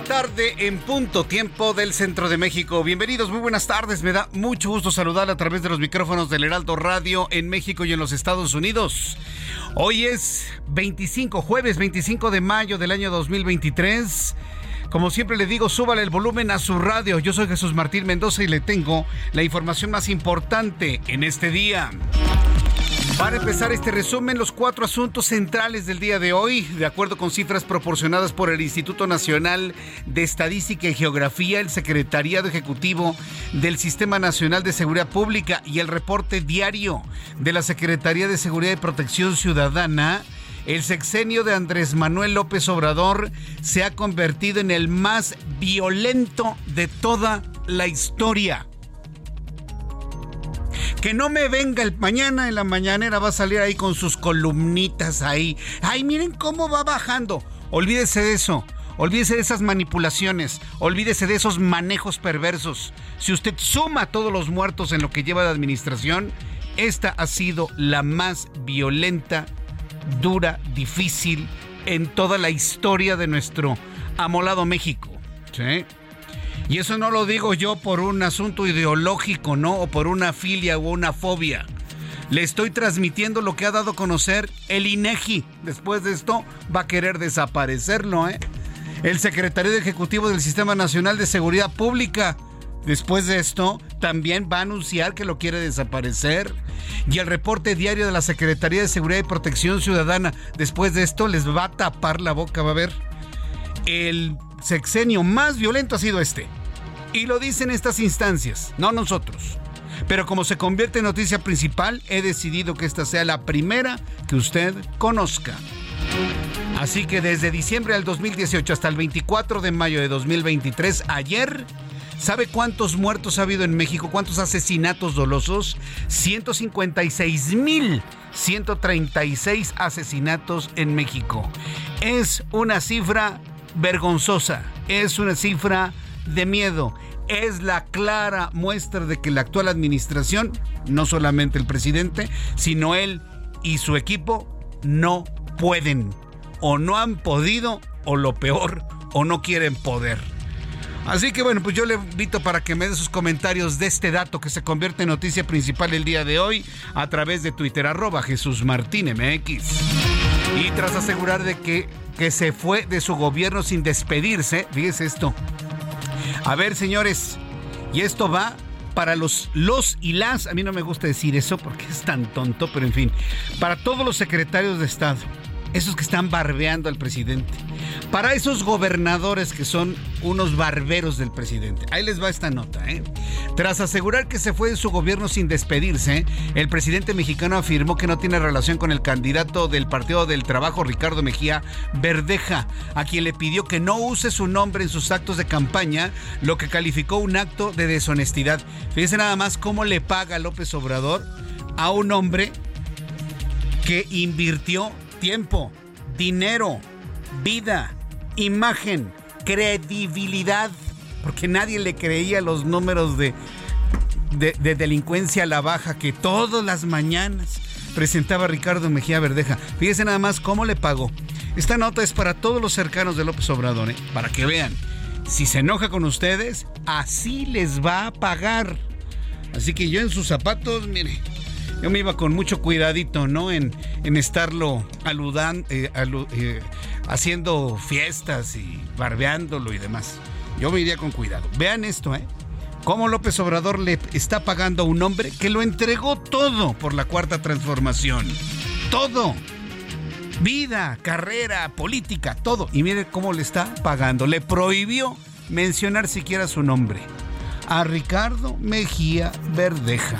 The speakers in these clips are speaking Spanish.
La tarde en punto tiempo del centro de México. Bienvenidos, muy buenas tardes. Me da mucho gusto saludar a través de los micrófonos del Heraldo Radio en México y en los Estados Unidos. Hoy es 25, jueves 25 de mayo del año 2023. Como siempre le digo, súbale el volumen a su radio. Yo soy Jesús Martín Mendoza y le tengo la información más importante en este día. Para empezar este resumen, los cuatro asuntos centrales del día de hoy, de acuerdo con cifras proporcionadas por el Instituto Nacional de Estadística y Geografía, el Secretariado Ejecutivo del Sistema Nacional de Seguridad Pública y el reporte diario de la Secretaría de Seguridad y Protección Ciudadana, el sexenio de Andrés Manuel López Obrador se ha convertido en el más violento de toda la historia. Que no me venga el mañana en la mañanera, va a salir ahí con sus columnitas ahí. Ay, miren cómo va bajando. Olvídese de eso. Olvídese de esas manipulaciones. Olvídese de esos manejos perversos. Si usted suma todos los muertos en lo que lleva de administración, esta ha sido la más violenta, dura, difícil en toda la historia de nuestro amolado México. ¿Sí? Y eso no lo digo yo por un asunto ideológico, ¿no? O por una filia o una fobia. Le estoy transmitiendo lo que ha dado a conocer el INEGI. Después de esto va a querer desaparecerlo, ¿eh? El secretario ejecutivo del Sistema Nacional de Seguridad Pública. Después de esto, también va a anunciar que lo quiere desaparecer. Y el reporte diario de la Secretaría de Seguridad y Protección Ciudadana. Después de esto, les va a tapar la boca, va a ver. El sexenio más violento ha sido este. Y lo dicen estas instancias, no nosotros. Pero como se convierte en noticia principal, he decidido que esta sea la primera que usted conozca. Así que desde diciembre del 2018 hasta el 24 de mayo de 2023, ayer, ¿sabe cuántos muertos ha habido en México? ¿Cuántos asesinatos dolosos? 156 mil. 136 asesinatos en México. Es una cifra vergonzosa, es una cifra de miedo, es la clara muestra de que la actual administración, no solamente el presidente, sino él y su equipo, no pueden o no han podido o lo peor, o no quieren poder. Así que bueno, pues yo le invito para que me dé sus comentarios de este dato que se convierte en noticia principal el día de hoy a través de Twitter arroba Jesús Martín. Y tras asegurar de que, que se fue de su gobierno sin despedirse, fíjese esto. A ver, señores, y esto va para los, los y las, a mí no me gusta decir eso porque es tan tonto, pero en fin, para todos los secretarios de Estado, esos que están barbeando al presidente, para esos gobernadores que son unos barberos del presidente. Ahí les va esta nota. ¿eh? Tras asegurar que se fue de su gobierno sin despedirse, el presidente mexicano afirmó que no tiene relación con el candidato del Partido del Trabajo, Ricardo Mejía Verdeja, a quien le pidió que no use su nombre en sus actos de campaña, lo que calificó un acto de deshonestidad. Fíjense nada más cómo le paga López Obrador a un hombre que invirtió tiempo, dinero, vida, imagen, credibilidad, porque nadie le creía los números de, de, de, delincuencia a la baja que todas las mañanas presentaba Ricardo Mejía Verdeja. Fíjese nada más cómo le pagó. Esta nota es para todos los cercanos de López Obrador, ¿eh? para que vean. si se enoja con ustedes, así les va a pagar. Así que yo en sus zapatos, mire, yo me iba con mucho cuidadito, ¿no? En, en estarlo aludando, eh, eh, haciendo fiestas y barbeándolo y demás. Yo me iría con cuidado. Vean esto, ¿eh? Cómo López Obrador le está pagando a un hombre que lo entregó todo por la cuarta transformación. Todo. Vida, carrera, política, todo. Y mire cómo le está pagando. Le prohibió mencionar siquiera su nombre a Ricardo Mejía Verdeja.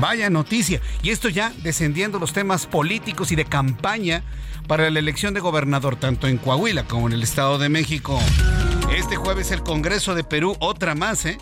Vaya noticia. Y esto ya descendiendo los temas políticos y de campaña para la elección de gobernador, tanto en Coahuila como en el Estado de México. Este jueves el Congreso de Perú, otra más, ¿eh?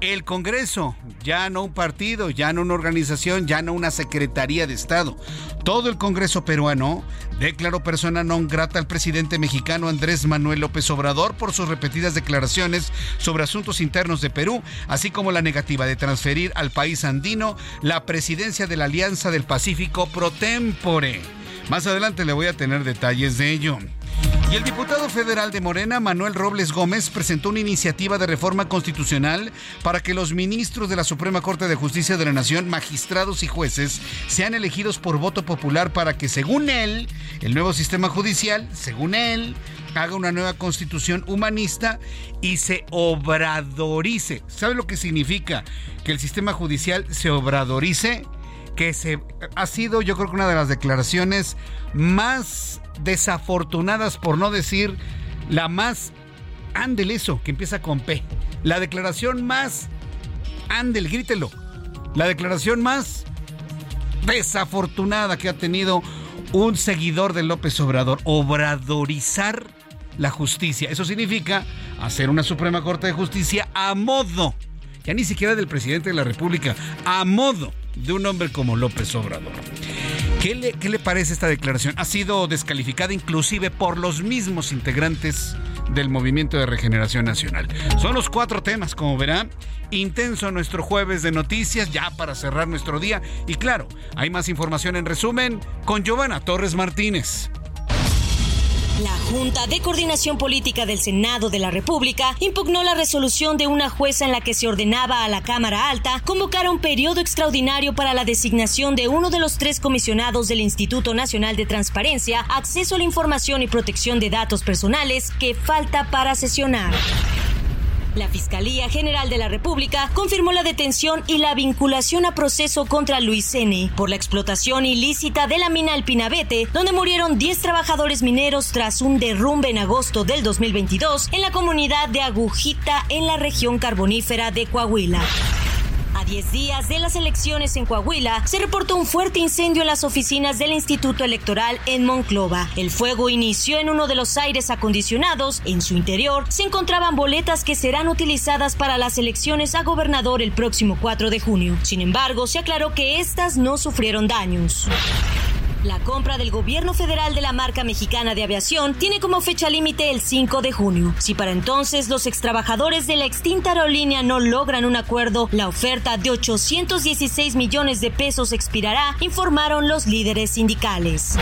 El Congreso, ya no un partido, ya no una organización, ya no una Secretaría de Estado. Todo el Congreso peruano declaró persona non grata al presidente mexicano Andrés Manuel López Obrador por sus repetidas declaraciones sobre asuntos internos de Perú, así como la negativa de transferir al país andino la presidencia de la Alianza del Pacífico pro tempore. Más adelante le voy a tener detalles de ello. Y el diputado federal de Morena, Manuel Robles Gómez, presentó una iniciativa de reforma constitucional para que los ministros de la Suprema Corte de Justicia de la Nación, magistrados y jueces, sean elegidos por voto popular para que, según él, el nuevo sistema judicial, según él, haga una nueva constitución humanista y se obradorice. ¿Sabe lo que significa que el sistema judicial se obradorice? Que se ha sido, yo creo que una de las declaraciones más desafortunadas, por no decir la más ándel eso, que empieza con P. La declaración más ándel, grítelo. La declaración más desafortunada que ha tenido un seguidor de López Obrador. Obradorizar la justicia. Eso significa hacer una Suprema Corte de Justicia a modo, ya ni siquiera del presidente de la República, a modo de un hombre como López Obrador. ¿Qué le, parece esta declaración? Ha sido descalificada inclusive por los mismos integrantes del Movimiento de Regeneración Nacional. Son los cuatro temas, como verán. Intenso nuestro jueves de noticias, ya para cerrar nuestro día. Y claro, hay más información en resumen con Giovanna Torres Martínez. La Junta de Coordinación Política del Senado de la República impugnó la resolución de una jueza en la que se ordenaba a la Cámara Alta convocar un periodo extraordinario para la designación de uno de los tres comisionados del Instituto Nacional de Transparencia, Acceso a la Información y Protección de Datos Personales que falta para sesionar. La Fiscalía General de la República confirmó la detención y la vinculación a proceso contra Luis N. por la explotación ilícita de la mina El Pinabete, donde murieron 10 trabajadores mineros tras un derrumbe en agosto del 2022 en la comunidad de Agujita en la región carbonífera de Coahuila. A 10 días de las elecciones en Coahuila, se reportó un fuerte incendio en las oficinas del Instituto Electoral en Monclova. El fuego inició en uno de los aires acondicionados. En su interior se encontraban boletas que serán utilizadas para las elecciones a gobernador el próximo 4 de junio. Sin embargo, se aclaró que estas no sufrieron daños. La compra del gobierno federal de la marca mexicana de aviación tiene como fecha límite el 5 de junio. Si para entonces los extrabajadores de la extinta aerolínea no logran un acuerdo, la oferta de 816 millones de pesos expirará, informaron los líderes sindicales.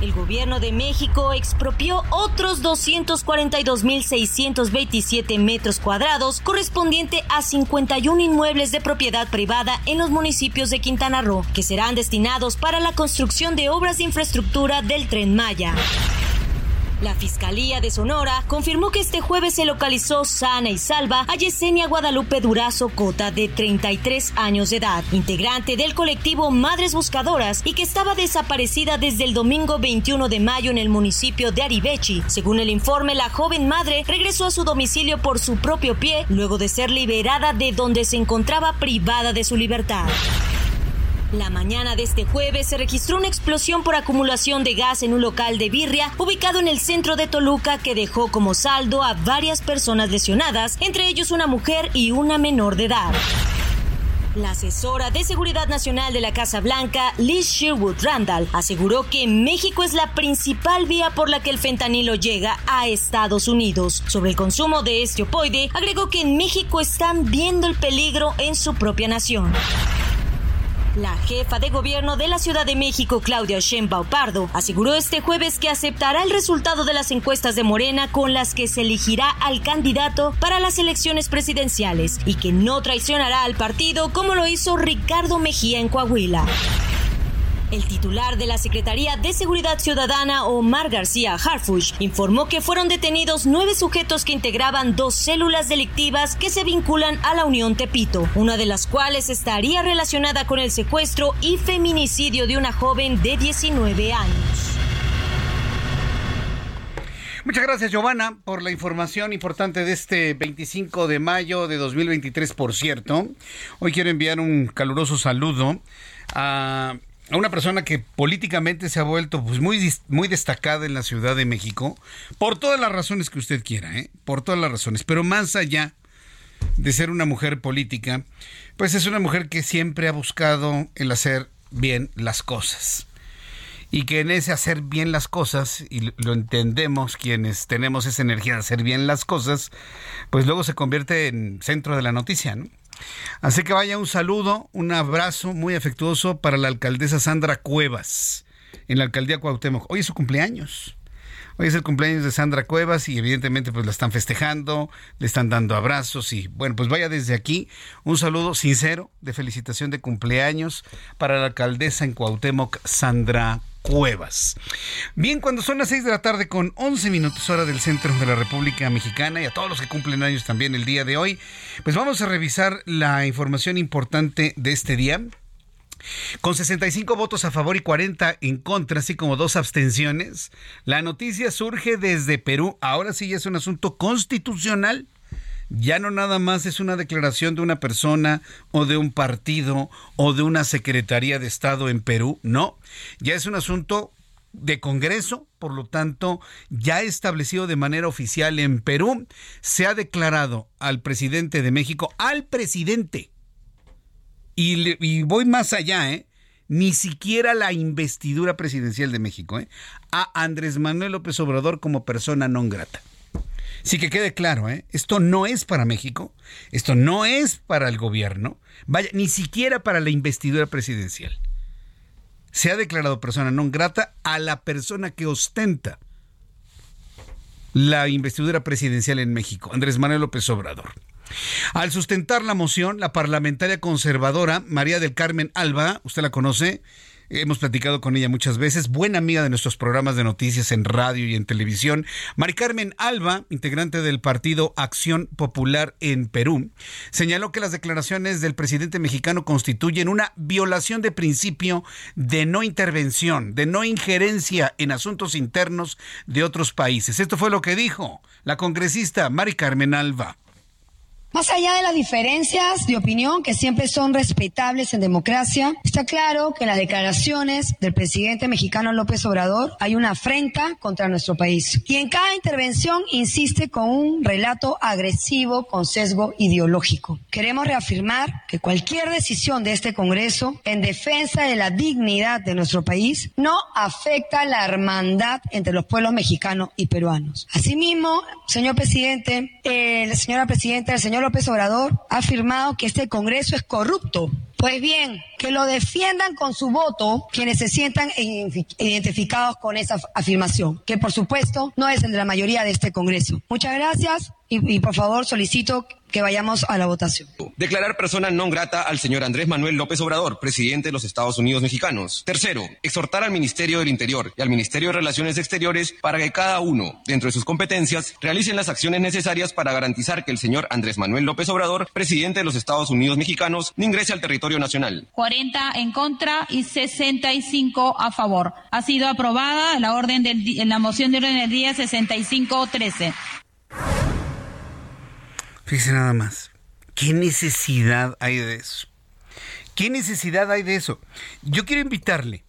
El gobierno de México expropió otros 242.627 metros cuadrados correspondiente a 51 inmuebles de propiedad privada en los municipios de Quintana Roo, que serán destinados para la construcción de obras de infraestructura del tren Maya. La Fiscalía de Sonora confirmó que este jueves se localizó sana y salva a Yesenia Guadalupe Durazo Cota, de 33 años de edad, integrante del colectivo Madres Buscadoras y que estaba desaparecida desde el domingo 21 de mayo en el municipio de Aribechi. Según el informe, la joven madre regresó a su domicilio por su propio pie luego de ser liberada de donde se encontraba privada de su libertad. La mañana de este jueves se registró una explosión por acumulación de gas en un local de birria ubicado en el centro de Toluca que dejó como saldo a varias personas lesionadas, entre ellos una mujer y una menor de edad. La asesora de Seguridad Nacional de la Casa Blanca, Liz Sherwood Randall, aseguró que México es la principal vía por la que el fentanilo llega a Estados Unidos. Sobre el consumo de este opoide, agregó que en México están viendo el peligro en su propia nación. La jefa de gobierno de la Ciudad de México, Claudia Sheinbaum Pardo, aseguró este jueves que aceptará el resultado de las encuestas de Morena con las que se elegirá al candidato para las elecciones presidenciales y que no traicionará al partido como lo hizo Ricardo Mejía en Coahuila. El titular de la Secretaría de Seguridad Ciudadana, Omar García Harfush, informó que fueron detenidos nueve sujetos que integraban dos células delictivas que se vinculan a la Unión Tepito, una de las cuales estaría relacionada con el secuestro y feminicidio de una joven de 19 años. Muchas gracias, Giovanna, por la información importante de este 25 de mayo de 2023, por cierto. Hoy quiero enviar un caluroso saludo a a una persona que políticamente se ha vuelto pues, muy, muy destacada en la Ciudad de México, por todas las razones que usted quiera, ¿eh? por todas las razones, pero más allá de ser una mujer política, pues es una mujer que siempre ha buscado el hacer bien las cosas. Y que en ese hacer bien las cosas, y lo entendemos quienes tenemos esa energía de hacer bien las cosas, pues luego se convierte en centro de la noticia, ¿no? Así que vaya un saludo, un abrazo muy afectuoso para la alcaldesa Sandra Cuevas en la alcaldía Cuauhtémoc. Hoy es su cumpleaños. Hoy es el cumpleaños de Sandra Cuevas y evidentemente pues la están festejando, le están dando abrazos y bueno, pues vaya desde aquí un saludo sincero de felicitación de cumpleaños para la alcaldesa en Cuauhtémoc, Sandra Cuevas. Bien, cuando son las 6 de la tarde con 11 minutos hora del centro de la República Mexicana y a todos los que cumplen años también el día de hoy, pues vamos a revisar la información importante de este día. Con 65 votos a favor y 40 en contra, así como dos abstenciones, la noticia surge desde Perú. Ahora sí es un asunto constitucional ya no nada más es una declaración de una persona o de un partido o de una Secretaría de Estado en Perú, no, ya es un asunto de Congreso, por lo tanto, ya establecido de manera oficial en Perú, se ha declarado al presidente de México, al presidente, y, voy más allá, ¿eh? ni siquiera la investidura presidencial de México, ¿eh? a Andrés Manuel López Obrador como persona non grata. Sí que quede claro, ¿eh? esto no es para México, esto no es para el gobierno, vaya, ni siquiera para la investidura presidencial. Se ha declarado persona non grata a la persona que ostenta la investidura presidencial en México, Andrés Manuel López Obrador. Al sustentar la moción, la parlamentaria conservadora María del Carmen Alba, usted la conoce, Hemos platicado con ella muchas veces, buena amiga de nuestros programas de noticias en radio y en televisión. Mari Carmen Alba, integrante del partido Acción Popular en Perú, señaló que las declaraciones del presidente mexicano constituyen una violación de principio de no intervención, de no injerencia en asuntos internos de otros países. Esto fue lo que dijo la congresista Mari Carmen Alba. Más allá de las diferencias de opinión que siempre son respetables en democracia, está claro que en las declaraciones del presidente mexicano López Obrador hay una afrenta contra nuestro país. Y en cada intervención insiste con un relato agresivo con sesgo ideológico. Queremos reafirmar que cualquier decisión de este Congreso en defensa de la dignidad de nuestro país no afecta la hermandad entre los pueblos mexicanos y peruanos. Asimismo, señor presidente, eh, señora presidenta, el señor López Obrador ha afirmado que este Congreso es corrupto. Pues bien, que lo defiendan con su voto quienes se sientan identificados con esa afirmación, que por supuesto no es el de la mayoría de este Congreso. Muchas gracias y, y por favor solicito que vayamos a la votación. Declarar persona non grata al señor Andrés Manuel López Obrador, presidente de los Estados Unidos mexicanos. Tercero, exhortar al Ministerio del Interior y al Ministerio de Relaciones Exteriores para que cada uno, dentro de sus competencias, realicen las acciones necesarias para garantizar que el señor Andrés Manuel López Obrador, presidente de los Estados Unidos mexicanos, no ingrese al territorio nacional. 40 en contra y 65 a favor. Ha sido aprobada la orden del, en la moción de orden del día 6513. Fíjese nada más. ¿Qué necesidad hay de eso? ¿Qué necesidad hay de eso? Yo quiero invitarle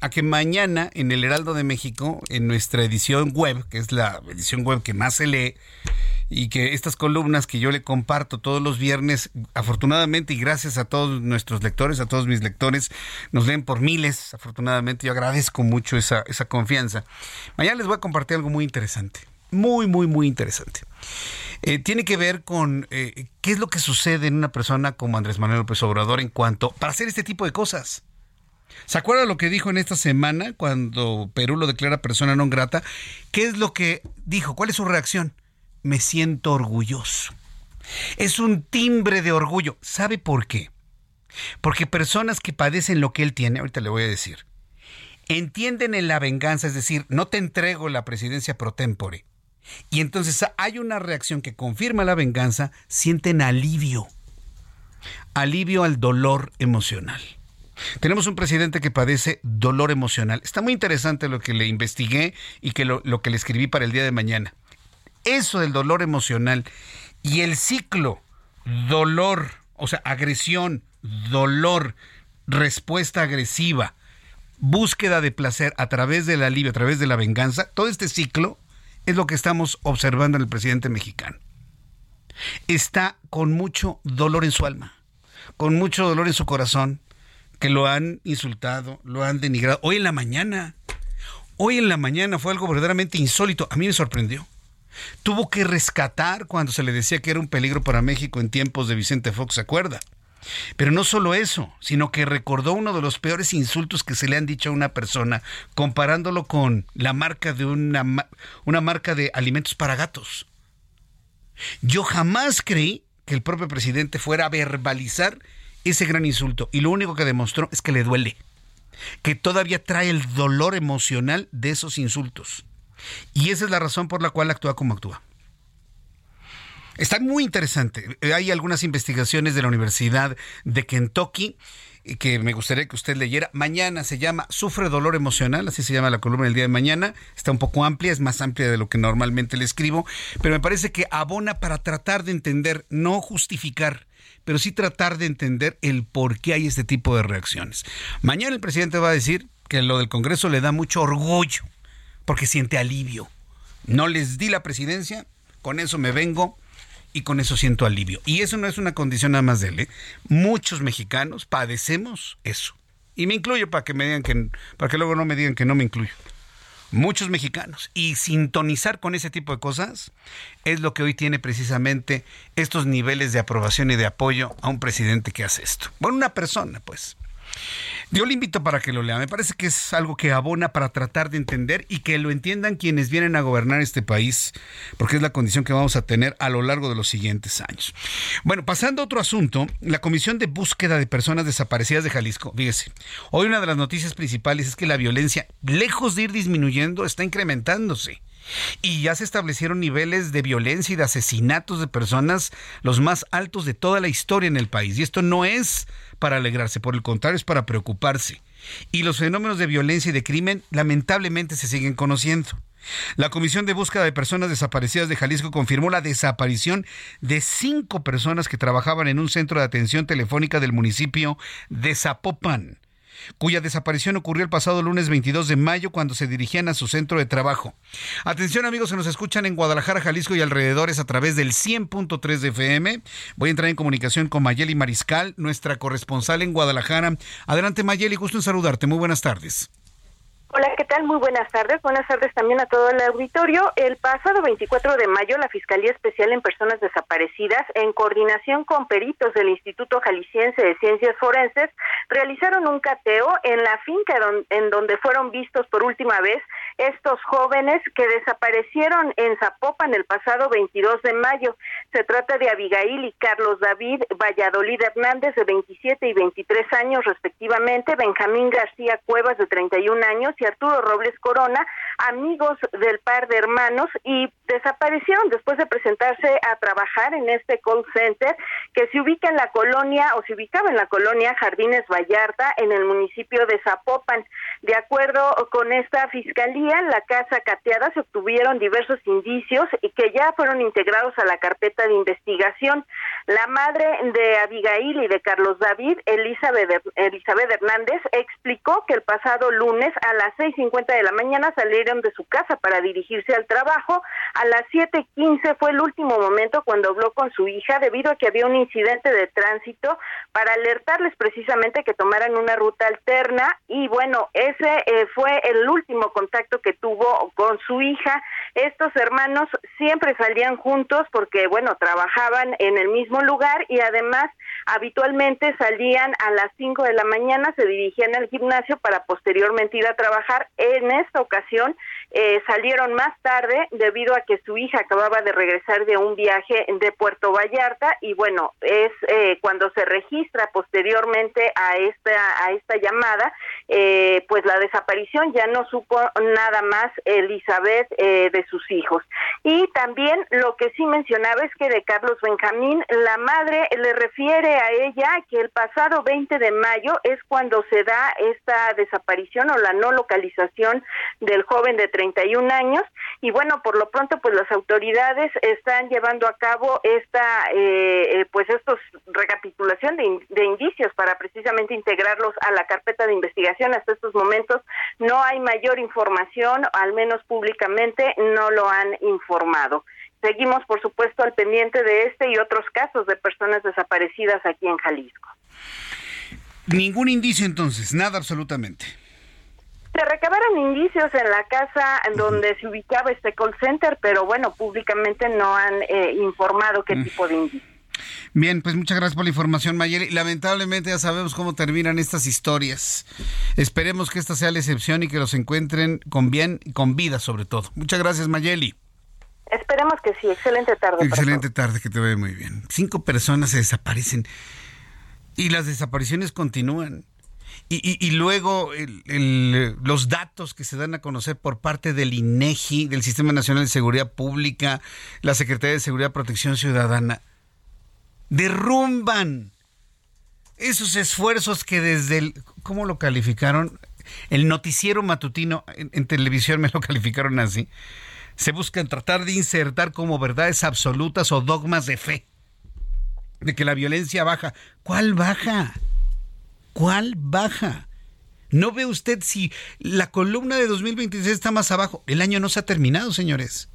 a que mañana en el Heraldo de México, en nuestra edición web, que es la edición web que más se lee, y que estas columnas que yo le comparto todos los viernes, afortunadamente y gracias a todos nuestros lectores, a todos mis lectores, nos leen por miles, afortunadamente, yo agradezco mucho esa, esa confianza. Mañana les voy a compartir algo muy interesante muy, muy, muy interesante. Eh, tiene que ver con eh, qué es lo que sucede en una persona como Andrés Manuel López Obrador en cuanto para hacer este tipo de cosas. ¿Se acuerda lo que dijo en esta semana cuando Perú lo declara persona non grata? ¿Qué es lo que dijo? ¿Cuál es su reacción? Me siento orgulloso. Es un timbre de orgullo. ¿Sabe por qué? Porque personas que padecen lo que él tiene, ahorita le voy a decir, entienden en la venganza, es decir, no te entrego la presidencia pro tempore. Y entonces hay una reacción que confirma la venganza, sienten alivio. Alivio al dolor emocional. Tenemos un presidente que padece dolor emocional. Está muy interesante lo que le investigué y que lo, lo, que le escribí para el día de mañana. Eso del dolor emocional y el ciclo dolor, o sea, agresión, dolor, respuesta agresiva, búsqueda de placer a través del alivio, a través de la venganza, todo este ciclo es lo que estamos observando en el presidente mexicano. Está con mucho dolor en su alma, con mucho dolor en su corazón, que lo han insultado, lo han denigrado. Hoy en la mañana, hoy en la mañana fue algo verdaderamente insólito. A mí me sorprendió. Tuvo que rescatar cuando se le decía que era un peligro para México en tiempos de Vicente Fox, ¿se acuerda? Pero no solo eso, sino que recordó uno de los peores insultos que se le han dicho a una persona, comparándolo con la marca de una, una marca de alimentos para gatos. Yo jamás creí que el propio presidente fuera a verbalizar ese gran insulto y lo único que demostró es que le duele, que todavía trae el dolor emocional de esos insultos. Y esa es la razón por la cual actúa como actúa. Está muy interesante. Hay algunas investigaciones de la Universidad de Kentucky que me gustaría que usted leyera. Mañana se llama Sufre dolor emocional, así se llama la columna del día de mañana. Está un poco amplia, es más amplia de lo que normalmente le escribo, pero me parece que abona para tratar de entender, no justificar, pero sí tratar de entender el por qué hay este tipo de reacciones. Mañana el presidente va a decir que lo del Congreso le da mucho orgullo, porque siente alivio. No les di la presidencia, con eso me vengo y con eso siento alivio. Y eso no es una condición nada más de él. ¿eh? Muchos mexicanos padecemos eso. Y me incluyo para que me digan que para que luego no me digan que no me incluyo. Muchos mexicanos. Y sintonizar con ese tipo de cosas es lo que hoy tiene precisamente estos niveles de aprobación y de apoyo a un presidente que hace esto. Bueno, una persona, pues. Yo le invito para que lo lea. Me parece que es algo que abona para tratar de entender y que lo entiendan quienes vienen a gobernar este país, porque es la condición que vamos a tener a lo largo de los siguientes años. Bueno, pasando a otro asunto, la Comisión de Búsqueda de Personas Desaparecidas de Jalisco, fíjese, hoy una de las noticias principales es que la violencia, lejos de ir disminuyendo, está incrementándose. Y ya se establecieron niveles de violencia y de asesinatos de personas los más altos de toda la historia en el país. Y esto no es para alegrarse, por el contrario, es para preocuparse. Y los fenómenos de violencia y de crimen lamentablemente se siguen conociendo. La Comisión de Búsqueda de Personas Desaparecidas de Jalisco confirmó la desaparición de cinco personas que trabajaban en un centro de atención telefónica del municipio de Zapopan cuya desaparición ocurrió el pasado lunes 22 de mayo cuando se dirigían a su centro de trabajo. Atención amigos, se nos escuchan en Guadalajara, Jalisco y alrededores a través del 100.3 de FM. Voy a entrar en comunicación con Mayeli Mariscal, nuestra corresponsal en Guadalajara. Adelante Mayeli, gusto en saludarte. Muy buenas tardes. Hola, ¿qué tal? Muy buenas tardes. Buenas tardes también a todo el auditorio. El pasado 24 de mayo, la Fiscalía Especial en Personas Desaparecidas, en coordinación con peritos del Instituto Jalisciense de Ciencias Forenses, realizaron un cateo en la finca en donde fueron vistos por última vez estos jóvenes que desaparecieron en Zapopan el pasado 22 de mayo. Se trata de Abigail y Carlos David Valladolid Hernández, de 27 y 23 años respectivamente, Benjamín García Cuevas, de 31 años, y Arturo Robles Corona, amigos del par de hermanos, y desaparecieron después de presentarse a trabajar en este call center que se ubica en la colonia, o se ubicaba en la colonia Jardines Vallarta, en el municipio de Zapopan. De acuerdo con esta fiscalía, en la casa cateada se obtuvieron diversos indicios y que ya fueron integrados a la carpeta de investigación. La madre de Abigail y de Carlos David, Elizabeth, Elizabeth Hernández, explicó que el pasado lunes a la las 6.50 de la mañana salieron de su casa para dirigirse al trabajo. A las 7.15 fue el último momento cuando habló con su hija debido a que había un incidente de tránsito para alertarles precisamente que tomaran una ruta alterna y bueno, ese eh, fue el último contacto que tuvo con su hija. Estos hermanos siempre salían juntos porque bueno, trabajaban en el mismo lugar y además habitualmente salían a las 5 de la mañana, se dirigían al gimnasio para posteriormente ir a trabajar. En esta ocasión eh, salieron más tarde debido a que su hija acababa de regresar de un viaje de Puerto Vallarta y bueno, es eh, cuando se registra posteriormente a esta, a esta llamada, eh, pues la desaparición ya no supo nada más Elizabeth de sus hijos. Y también lo que sí mencionaba es que de Carlos Benjamín, la madre le refiere a ella que el pasado 20 de mayo es cuando se da esta desaparición o la no localización del joven de 31 años y bueno, por lo pronto pues las autoridades están llevando a cabo esta eh, eh, pues estos recapitulación de, de indicios para precisamente integrarlos a la carpeta de investigación. Hasta estos momentos no hay mayor información, al menos públicamente no lo han informado. Seguimos, por supuesto, al pendiente de este y otros casos de personas desaparecidas aquí en Jalisco. Ningún indicio entonces, nada absolutamente. Se recabaron indicios en la casa donde se ubicaba este call center, pero bueno, públicamente no han eh, informado qué tipo de indicios. Bien, pues muchas gracias por la información, Mayeli. Lamentablemente ya sabemos cómo terminan estas historias. Esperemos que esta sea la excepción y que los encuentren con bien y con vida sobre todo. Muchas gracias, Mayeli. Esperemos que sí. Excelente tarde. Excelente tarde, que te vaya muy bien. Cinco personas se desaparecen y las desapariciones continúan. Y, luego los datos que se dan a conocer por parte del INEGI, del Sistema Nacional de Seguridad Pública, la Secretaría de Seguridad y Protección Ciudadana, derrumban esos esfuerzos que desde el, ¿cómo lo calificaron? El noticiero matutino en, televisión me lo calificaron así. Se buscan tratar de insertar como verdades absolutas o dogmas de fe. De que la violencia baja. ¿Cuál baja? ¿Cuál baja? ¿No ve usted si la columna de 2026 está más abajo? El año no se ha terminado, señores.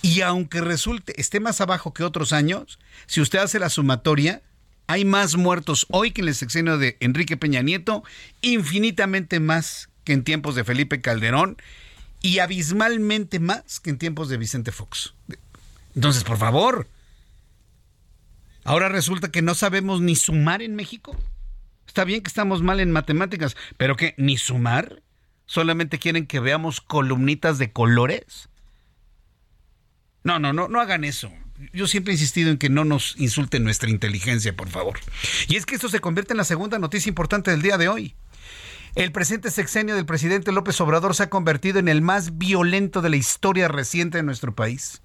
Y aunque resulte, esté más abajo que otros años, si usted hace la sumatoria, hay más muertos hoy que en el sexenio de Enrique Peña Nieto, infinitamente más que en tiempos de Felipe Calderón y abismalmente más que en tiempos de Vicente Fox. Entonces, por favor, ahora resulta que no sabemos ni sumar en México. Está bien que estamos mal en matemáticas, pero que ni sumar. Solamente quieren que veamos columnitas de colores. No, no, no, no hagan eso. Yo siempre he insistido en que no nos insulten nuestra inteligencia, por favor. Y es que esto se convierte en la segunda noticia importante del día de hoy. El presente sexenio del presidente López Obrador se ha convertido en el más violento de la historia reciente de nuestro país.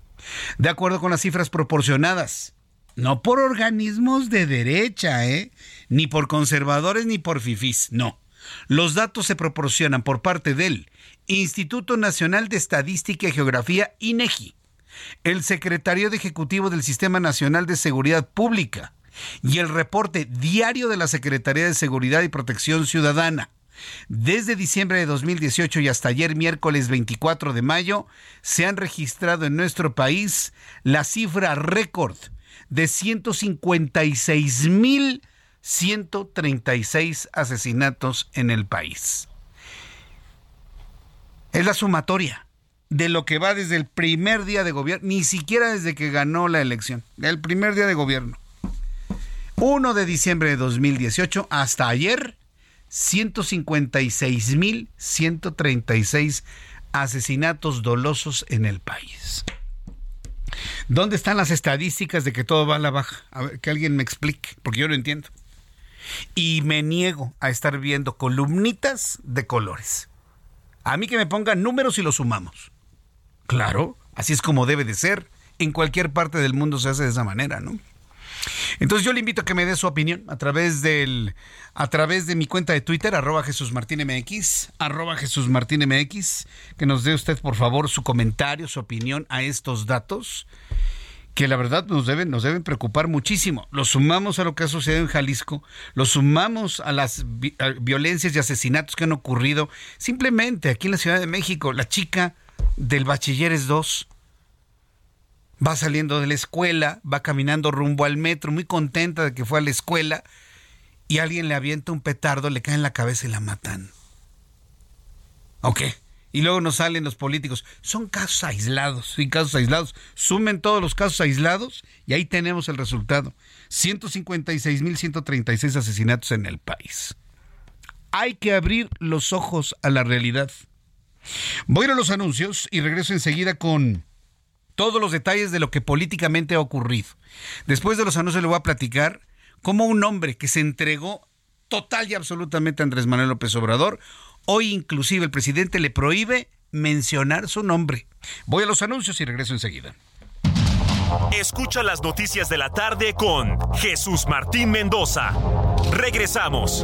De acuerdo con las cifras proporcionadas, no por organismos de derecha, ¿eh? Ni por conservadores ni por fifís, no. Los datos se proporcionan por parte del Instituto Nacional de Estadística y Geografía, INEGI, el secretario de Ejecutivo del Sistema Nacional de Seguridad Pública y el reporte diario de la Secretaría de Seguridad y Protección Ciudadana. Desde diciembre de 2018 y hasta ayer miércoles 24 de mayo se han registrado en nuestro país la cifra récord de 156.136 asesinatos en el país. Es la sumatoria de lo que va desde el primer día de gobierno, ni siquiera desde que ganó la elección, del primer día de gobierno. 1 de diciembre de 2018 hasta ayer, 156.136 asesinatos dolosos en el país. ¿Dónde están las estadísticas de que todo va a la baja? A ver, que alguien me explique, porque yo no entiendo. Y me niego a estar viendo columnitas de colores. A mí que me pongan números y los sumamos. Claro, así es como debe de ser. En cualquier parte del mundo se hace de esa manera, ¿no? Entonces yo le invito a que me dé su opinión a través del a través de mi cuenta de Twitter, arroba Jesús Martín MX, arroba Jesús Martín MX, que nos dé usted por favor su comentario, su opinión a estos datos que la verdad nos deben, nos deben preocupar muchísimo. Lo sumamos a lo que ha sucedido en Jalisco, lo sumamos a las violencias y asesinatos que han ocurrido simplemente aquí en la Ciudad de México. La chica del Bachilleres 2 va saliendo de la escuela, va caminando rumbo al metro, muy contenta de que fue a la escuela, y alguien le avienta un petardo, le cae en la cabeza y la matan. ¿Ok? y luego nos salen los políticos. Son casos aislados, sí, casos aislados. Sumen todos los casos aislados y ahí tenemos el resultado. 156.136 asesinatos en el país. Hay que abrir los ojos a la realidad. Voy a ir a los anuncios y regreso enseguida con todos los detalles de lo que políticamente ha ocurrido. Después de los anuncios le voy a platicar cómo un hombre que se entregó total y absolutamente a Andrés Manuel López Obrador Hoy inclusive el presidente le prohíbe mencionar su nombre. Voy a los anuncios y regreso enseguida. Escucha las noticias de la tarde con Jesús Martín Mendoza. Regresamos.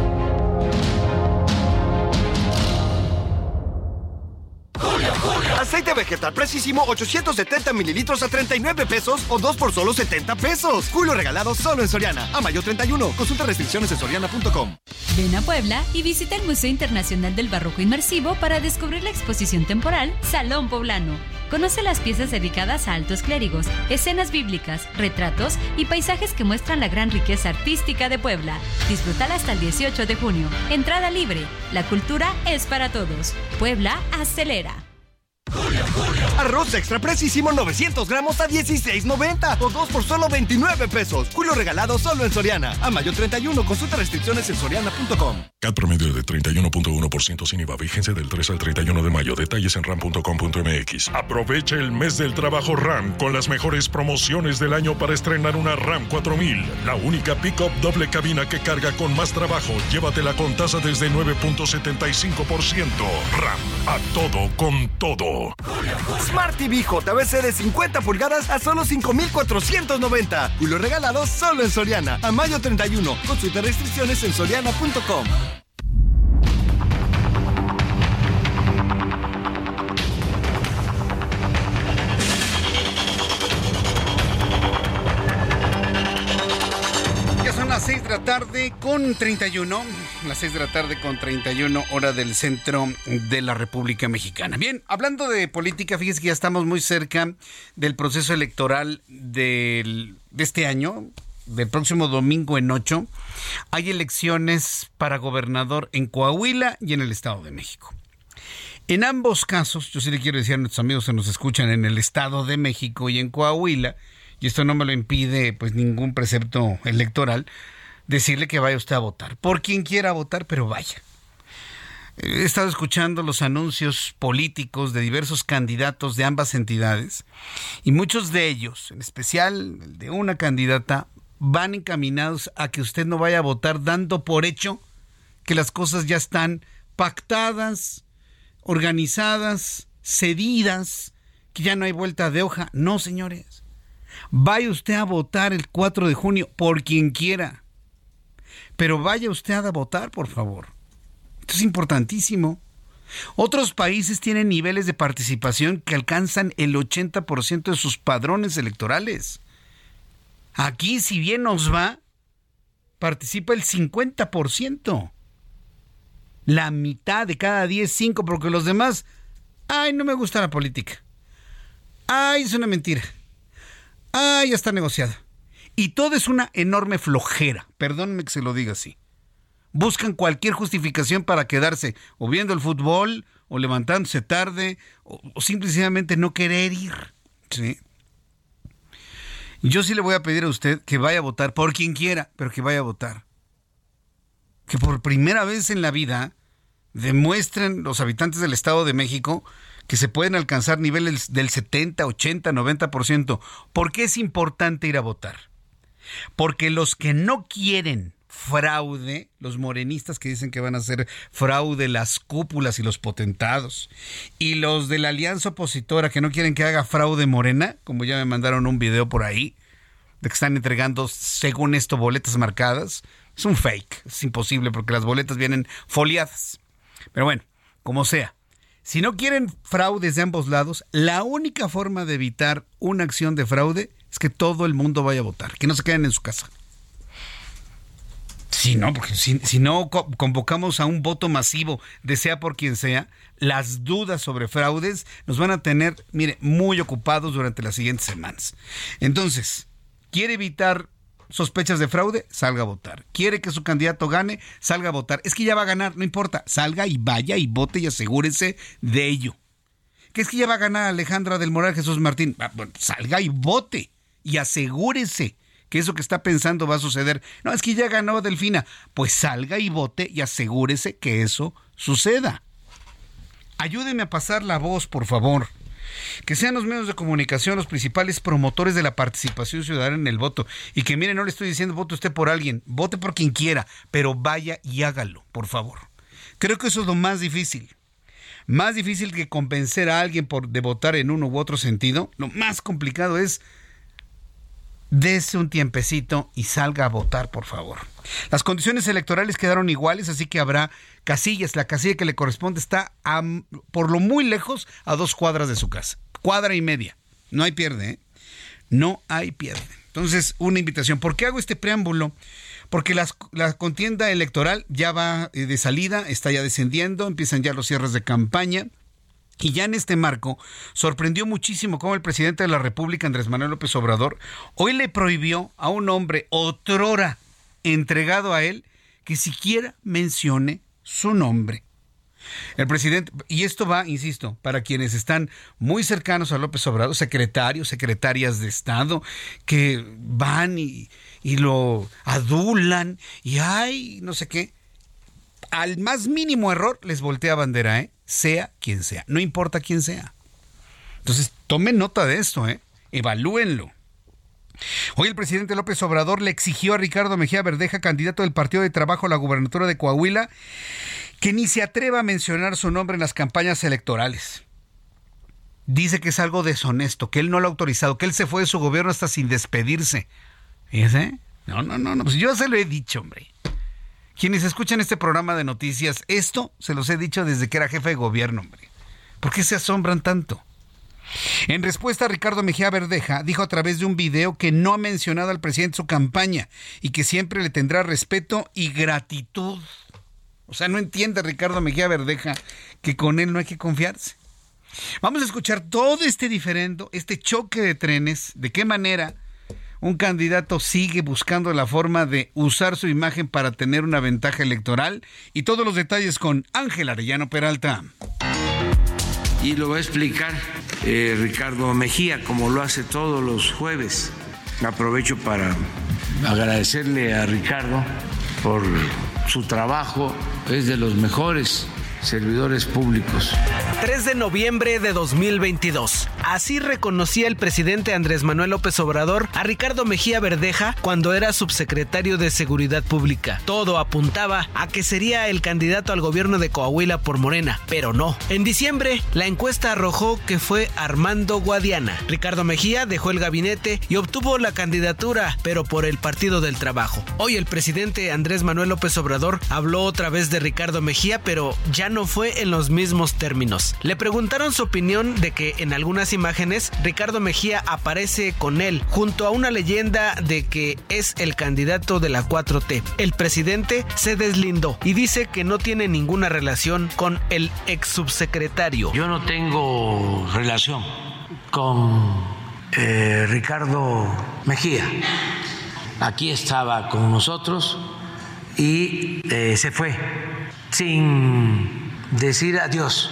Aceite vegetal precisísimo 870 mililitros a 39 pesos o 2 por solo 70 pesos. Julio regalado solo en Soriana. A mayo 31. Consulta restricciones en soriana.com. Ven a Puebla y visita el Museo Internacional del Barroco Inmersivo para descubrir la exposición temporal Salón Poblano. Conoce las piezas dedicadas a altos clérigos, escenas bíblicas, retratos y paisajes que muestran la gran riqueza artística de Puebla. Disfrútala hasta el 18 de junio. Entrada libre. La cultura es para todos. Puebla acelera. Arroz extra precisísimo 900 gramos a 16.90 o 2 por solo 29 pesos. Julio regalado solo en Soriana. A mayo 31. Consulta restricciones en soriana.com. CAT promedio de 31.1% sin IVA. Vigencia del 3 al 31 de mayo. Detalles en ram.com.mx. Aprovecha el mes del trabajo RAM con las mejores promociones del año para estrenar una RAM 4000. La única pick-up doble cabina que carga con más trabajo. Llévatela con tasa desde 9.75%. RAM. A todo con todo. Smart TV JBC de 50 pulgadas a solo 5,490. Julio regalado solo en Soriana. A mayo 31. Consulta restricciones en soriana.com. la tarde con 31, las 6 de la tarde con 31 hora del centro de la República Mexicana. Bien, hablando de política, fíjese que ya estamos muy cerca del proceso electoral de este año, del próximo domingo en 8. Hay elecciones para gobernador en Coahuila y en el Estado de México. En ambos casos, yo sí le quiero decir a nuestros amigos que nos escuchan en el Estado de México y en Coahuila, y esto no me lo impide pues ningún precepto electoral, decirle que vaya usted a votar. Por quien quiera votar, pero vaya. He estado escuchando los anuncios políticos de diversos candidatos de ambas entidades y muchos de ellos, en especial el de una candidata, van encaminados a que usted no vaya a votar dando por hecho que las cosas ya están pactadas, organizadas, cedidas, que ya no hay vuelta de hoja. No, señores. Vaya usted a votar el 4 de junio por quien quiera. Pero vaya usted a votar, por favor. Esto es importantísimo. Otros países tienen niveles de participación que alcanzan el 80% de sus padrones electorales. Aquí, si bien nos va, participa el 50%. La mitad de cada 10, 5, porque los demás, ay, no me gusta la política. Ay, es una mentira. Ah, ya está negociada. Y todo es una enorme flojera. Perdónme que se lo diga así. Buscan cualquier justificación para quedarse o viendo el fútbol, o levantándose tarde, o, simplemente no querer ir. ¿Sí? Yo sí le voy a pedir a usted que vaya a votar por quien quiera, pero que vaya a votar. Que por primera vez en la vida demuestren los habitantes del Estado de México que se pueden alcanzar niveles del 70, 80, 90%. ¿Por qué es importante ir a votar? Porque los que no quieren fraude, los morenistas que dicen que van a hacer fraude, las cúpulas y los potentados, y los de la alianza opositora que no quieren que haga fraude morena, como ya me mandaron un video por ahí, de que están entregando, según esto, boletas marcadas, Es un fake, es imposible porque las boletas vienen foliadas. Pero bueno, como sea. Si no quieren fraudes de ambos lados, la única forma de evitar una acción de fraude es que todo el mundo vaya a votar, que no se queden en su casa. Si no, porque si, no convocamos a un voto masivo, de sea por quien sea, las dudas sobre fraudes nos van a tener, mire, muy ocupados durante las siguientes semanas. Entonces, ¿quiere evitar sospechas de fraude? Salga a votar. ¿Quiere que su candidato gane? Salga a votar. Es que ya va a ganar, no importa. Salga y vaya y vote y asegúrese de ello. ¿Qué es que ya va a ganar Alejandra del Moral Jesús Martín? Ah, bueno, salga y vote y asegúrese que eso que está pensando va a suceder. No, es que ya ganó Delfina. Pues salga y vote y asegúrese que eso suceda. Ayúdeme a pasar la voz, por favor. Que sean los medios de comunicación los principales promotores de la participación ciudadana en el voto. Y que miren, no le estoy diciendo vote usted por alguien, vote por quien quiera, pero vaya y hágalo, por favor. Creo que eso es lo más difícil. Más difícil que convencer a alguien por, de votar en uno u otro sentido, lo más complicado es dese un tiempecito y salga a votar, por favor. Las condiciones electorales quedaron iguales, así que habrá casillas. La casilla que le corresponde está por lo muy lejos a dos cuadras de su casa. Cuadra y media. No hay pierde, ¿eh? No hay pierde. Entonces, una invitación. ¿Por qué hago este preámbulo? Porque la contienda electoral ya va eh, de salida, está ya descendiendo, empiezan ya los cierres de campaña. Y ya en este marco, sorprendió muchísimo cómo el presidente de la República, Andrés Manuel López Obrador, hoy le prohibió a un hombre otrora entregado a él que siquiera mencione su nombre. El presidente, y esto va, insisto, para quienes están muy cercanos a López Obrador, secretarios, secretarias de Estado, que van y, y lo adulan y ay, no sé qué. Al más mínimo error les voltea bandera, ¿eh? Sea quien sea, no importa quién sea. Entonces, tomen nota de esto, ¿eh? evalúenlo. Hoy el presidente López Obrador le exigió a Ricardo Mejía Verdeja, candidato del Partido de Trabajo a la gubernatura de Coahuila, que ni se atreva a mencionar su nombre en las campañas electorales. Dice que es algo deshonesto, que él no lo ha autorizado, que él se fue de su gobierno hasta sin despedirse. Fíjese. No, no, no, no, pues yo se lo he dicho, hombre. Quienes escuchan este programa de noticias, esto se los he dicho desde que era jefe de gobierno, hombre. ¿Por qué se asombran tanto? En respuesta, Ricardo Mejía Verdeja dijo a través de un video que no ha mencionado al presidente en su campaña y que siempre le tendrá respeto y gratitud. O sea, no entiende Ricardo Mejía Verdeja que con él no hay que confiarse. Vamos a escuchar todo este diferendo, este choque de trenes, de qué manera un candidato sigue buscando la forma de usar su imagen para tener una ventaja electoral y todos los detalles con Ángel Arellano Peralta. Y lo va a explicar eh, Ricardo Mejía, como lo hace todos los jueves. Aprovecho para agradecerle a Ricardo por su trabajo, es de los mejores servidores públicos. 3 de noviembre de 2022. Así reconocía el presidente Andrés Manuel López Obrador a Ricardo Mejía Verdeja cuando era subsecretario de Seguridad Pública. Todo apuntaba a que sería el candidato al gobierno de Coahuila por Morena, pero no. En diciembre, la encuesta arrojó que fue Armando Guadiana. Ricardo Mejía dejó el gabinete y obtuvo la candidatura, pero por el Partido del Trabajo. Hoy el presidente Andrés Manuel López Obrador habló otra vez de Ricardo Mejía, pero ya no fue en los mismos términos. Le preguntaron su opinión de que en algunas imágenes Ricardo Mejía aparece con él, junto a una leyenda de que es el candidato de la 4T. El presidente se deslindó y dice que no tiene ninguna relación con el ex subsecretario. Yo no tengo relación con eh, Ricardo Mejía. Aquí estaba con nosotros y eh, se fue sin decir adiós.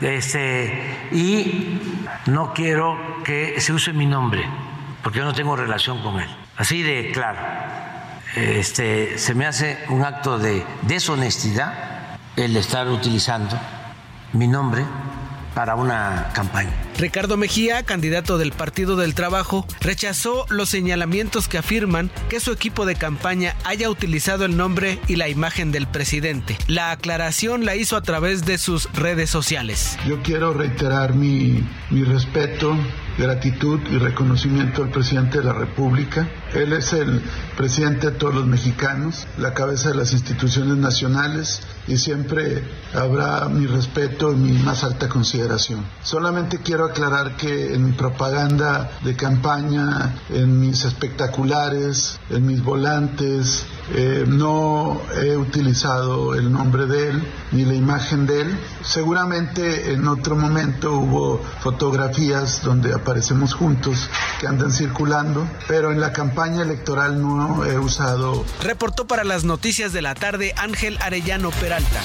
Este, y no quiero que se use mi nombre, porque yo no tengo relación con él. Así de claro. Este, se me hace un acto de deshonestidad el estar utilizando mi nombre para una campaña. Ricardo Mejía, candidato del Partido del Trabajo, rechazó los señalamientos que afirman que su equipo de campaña haya utilizado el nombre y la imagen del presidente. La aclaración la hizo a través de sus redes sociales. Yo quiero reiterar mi, mi respeto gratitud y reconocimiento al presidente de la República. Él es el presidente de todos los mexicanos, la cabeza de las instituciones nacionales y siempre habrá mi respeto y mi más alta consideración. Solamente quiero aclarar que en mi propaganda de campaña, en mis espectaculares, en mis volantes, eh, no he utilizado el nombre de él ni la imagen de él. Seguramente en otro momento hubo fotografías donde aparecemos juntos que andan circulando, pero en la campaña electoral no he usado. Reportó para las noticias de la tarde Ángel Arellano Peralta.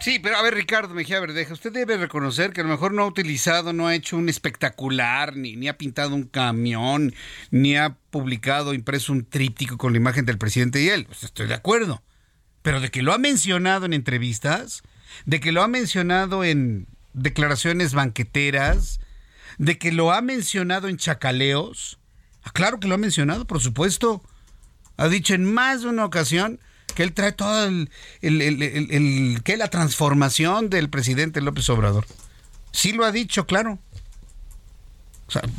Sí, pero a ver, Ricardo Mejía Verdeja, usted debe reconocer que a lo mejor no ha utilizado, no ha hecho un espectacular, ni, ni ha pintado un camión, ni ha publicado, impreso un tríptico con la imagen del presidente y él. Pues estoy de acuerdo. Pero de que lo ha mencionado en entrevistas, de que lo ha mencionado en declaraciones banqueteras, de que lo ha mencionado en chacaleos. Ah, claro que lo ha mencionado, por supuesto. Ha dicho en más de una ocasión que él trae todo el, el, que la transformación del presidente López Obrador. Sí lo ha dicho, claro.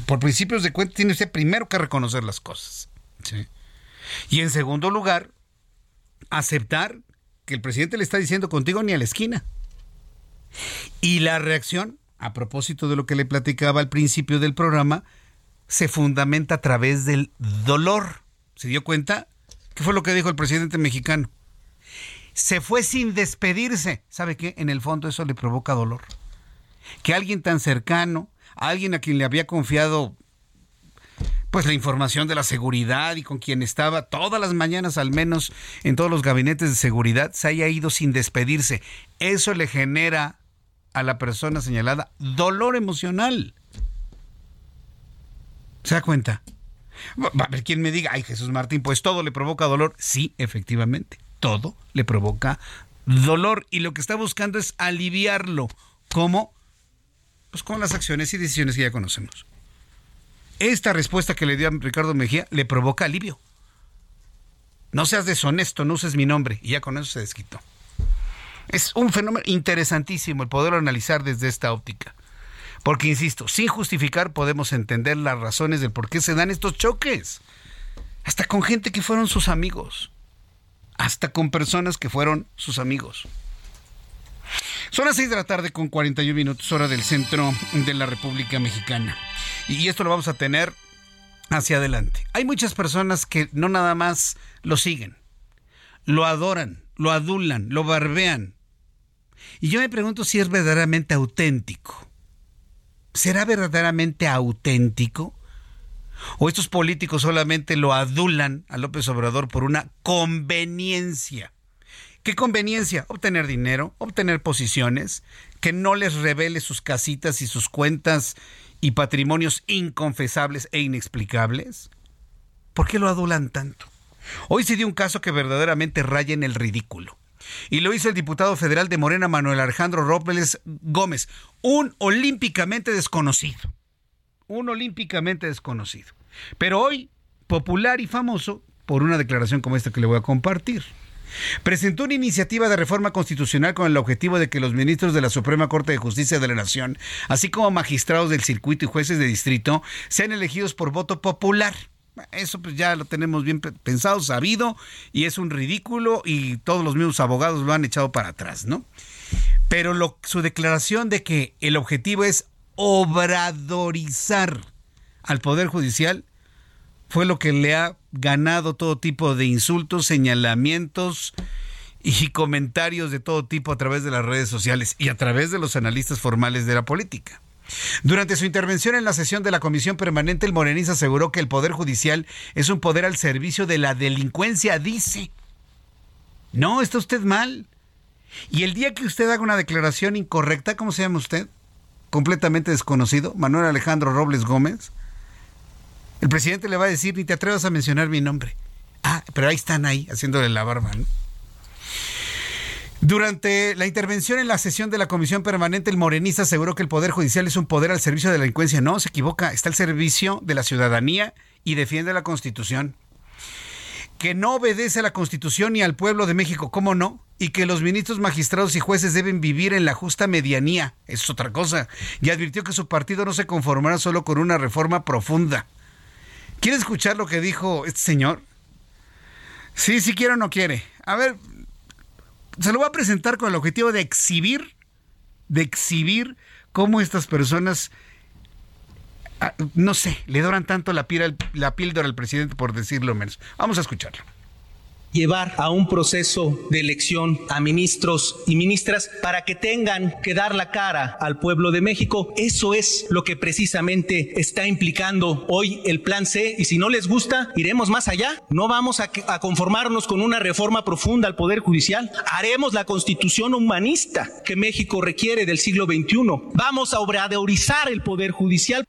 Por principios de cuenta tiene usted primero que reconocer las cosas. Y en segundo lugar, aceptar que el presidente le está diciendo contigo ni a la esquina. Y la reacción, a propósito de lo que le platicaba al principio del programa, se fundamenta a través del dolor. ¿Se dio cuenta? ¿Qué fue lo que dijo el presidente mexicano? Se fue sin despedirse. ¿Sabe qué? En el fondo eso le provoca dolor. Que alguien tan cercano, alguien a quien le había confiado pues la información de la seguridad y con quien estaba todas las mañanas al menos en todos los gabinetes de seguridad se haya ido sin despedirse. Eso le genera a la persona señalada dolor emocional. ¿Se da cuenta? Va a haber quien me diga, ay Jesús Martín, pues todo le provoca dolor. Sí, efectivamente, todo le provoca dolor y lo que está buscando es aliviarlo. ¿Cómo? Pues con las acciones y decisiones que ya conocemos. Esta respuesta que le dio a Ricardo Mejía le provoca alivio. No seas deshonesto, no uses mi nombre. Y ya con eso se desquitó. Es un fenómeno interesantísimo el poder analizar desde esta óptica. Porque, insisto, sin justificar podemos entender las razones del por qué se dan estos choques. Hasta con gente que fueron sus amigos. Hasta con personas que fueron sus amigos. Son las 6 de la tarde con 41 minutos hora del centro de la República Mexicana. Y esto lo vamos a tener hacia adelante. Hay muchas personas que no nada más lo siguen, lo adoran, lo adulan, lo barbean. Y yo me pregunto si es verdaderamente auténtico. ¿Será verdaderamente auténtico? ¿O estos políticos solamente lo adulan a López Obrador por una conveniencia? ¿Qué conveniencia? Obtener dinero, obtener posiciones, que no les revele sus casitas y sus cuentas y patrimonios inconfesables e inexplicables. ¿Por qué lo adulan tanto? Hoy se dio un caso que verdaderamente raya en el ridículo. Y lo hizo el diputado federal de Morena, Manuel Alejandro Robles Gómez, un olímpicamente desconocido. Un olímpicamente desconocido. Pero hoy, popular y famoso por una declaración como esta que le voy a compartir. Presentó una iniciativa de reforma constitucional con el objetivo de que los ministros de la Suprema Corte de Justicia de la Nación, así como magistrados del circuito y jueces de distrito, sean elegidos por voto popular. Eso pues ya lo tenemos bien pensado, sabido, y es un ridículo y todos los mismos abogados lo han echado para atrás, ¿no? Pero lo, su declaración de que el objetivo es obradorizar al Poder Judicial fue lo que le ha ganado todo tipo de insultos, señalamientos y comentarios de todo tipo a través de las redes sociales y a través de los analistas formales de la política. Durante su intervención en la sesión de la Comisión Permanente, el morenista aseguró que el Poder Judicial es un poder al servicio de la delincuencia, dice. No, está usted mal. Y el día que usted haga una declaración incorrecta, ¿cómo se llama usted? Completamente desconocido, Manuel Alejandro Robles Gómez. El presidente le va a decir, ni te atrevas a mencionar mi nombre. Ah, pero ahí están ahí, haciéndole la barba, ¿no? Durante la intervención en la sesión de la Comisión Permanente, el morenista aseguró que el Poder Judicial es un poder al servicio de la delincuencia. No, se equivoca, está al servicio de la ciudadanía y defiende la Constitución. Que no obedece a la Constitución ni al pueblo de México, ¿cómo no? y que los ministros magistrados y jueces deben vivir en la justa medianía. Es otra cosa. Y advirtió que su partido no se conformará solo con una reforma profunda. ¿Quiere escuchar lo que dijo este señor? Sí, si quiere o no quiere. A ver, se lo voy a presentar con el objetivo de exhibir, de exhibir cómo estas personas, ah, no sé, le doran tanto la, la píldora al presidente por decirlo menos. Vamos a escucharlo llevar a un proceso de elección a ministros y ministras para que tengan que dar la cara al pueblo de México. Eso es lo que precisamente está implicando hoy el plan C y si no les gusta, iremos más allá. No vamos a, conformarnos con una reforma profunda al Poder Judicial. Haremos la constitución humanista que México requiere del siglo XXI. Vamos a obradorizar el Poder Judicial.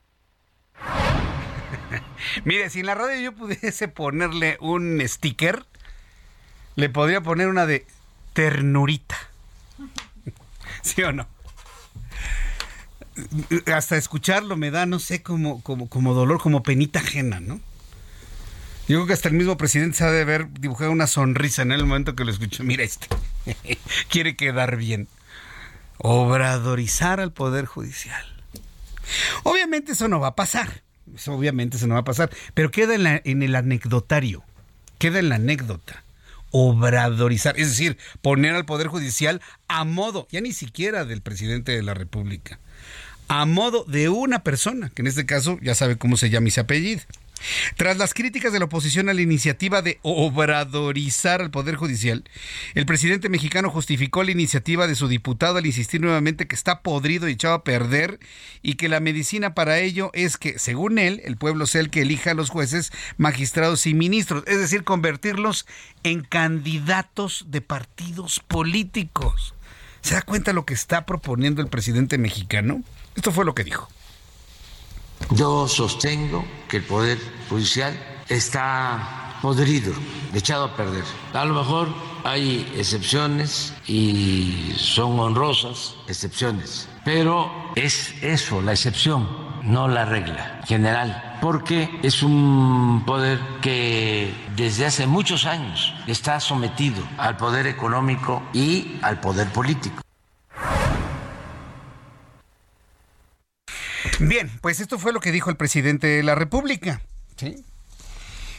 Mire, si en la radio yo pudiese ponerle un sticker, le podría poner una de ternurita. ¿Sí o no? Hasta escucharlo me da, no sé, como, dolor, como penita ajena, ¿no? Yo creo que hasta el mismo presidente se ha de haber dibujado una sonrisa en el momento que lo escuchó. Mira este. Quiere quedar bien. Obradorizar al Poder Judicial. Obviamente eso no va a pasar. obviamente eso no va a pasar. Pero queda en, en el anecdotario. Queda en la anécdota obradorizar, es decir, poner al Poder Judicial a modo, ya ni siquiera del presidente de la República, a modo de una persona, que en este caso ya sabe cómo se llama ese apellido. Tras las críticas de la oposición a la iniciativa de obradorizar al Poder Judicial, el presidente mexicano justificó la iniciativa de su diputado al insistir nuevamente que está podrido y echado a perder y que la medicina para ello es que, según él, el pueblo sea el que elija a los jueces, magistrados y ministros, es decir, convertirlos en candidatos de partidos políticos. ¿Se da cuenta lo que está proponiendo el presidente mexicano? Esto fue lo que dijo. Yo sostengo que el Poder Judicial está podrido, echado a perder. A lo mejor hay excepciones y son honrosas excepciones, pero es eso, la excepción, no la regla general, porque es un poder que desde hace muchos años está sometido al poder económico y al poder político. Bien, pues esto fue lo que dijo el presidente de la República.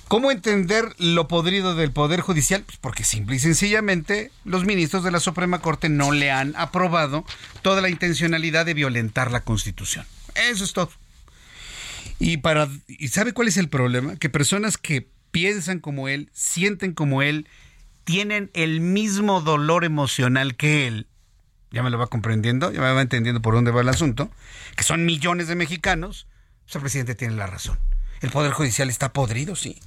¿Cómo entender lo podrido del Poder Judicial? Pues porque simple y sencillamente los ministros de la Suprema Corte no le han aprobado toda la intencionalidad de violentar la Constitución. Eso es todo. Y para ¿y sabe cuál es el problema? Que personas que piensan como él, sienten como él, tienen el mismo dolor emocional que él, ya me lo va comprendiendo, ya me va entendiendo por dónde va el asunto, que son millones de mexicanos, pues el presidente tiene la razón. El Poder Judicial está podrido, sí.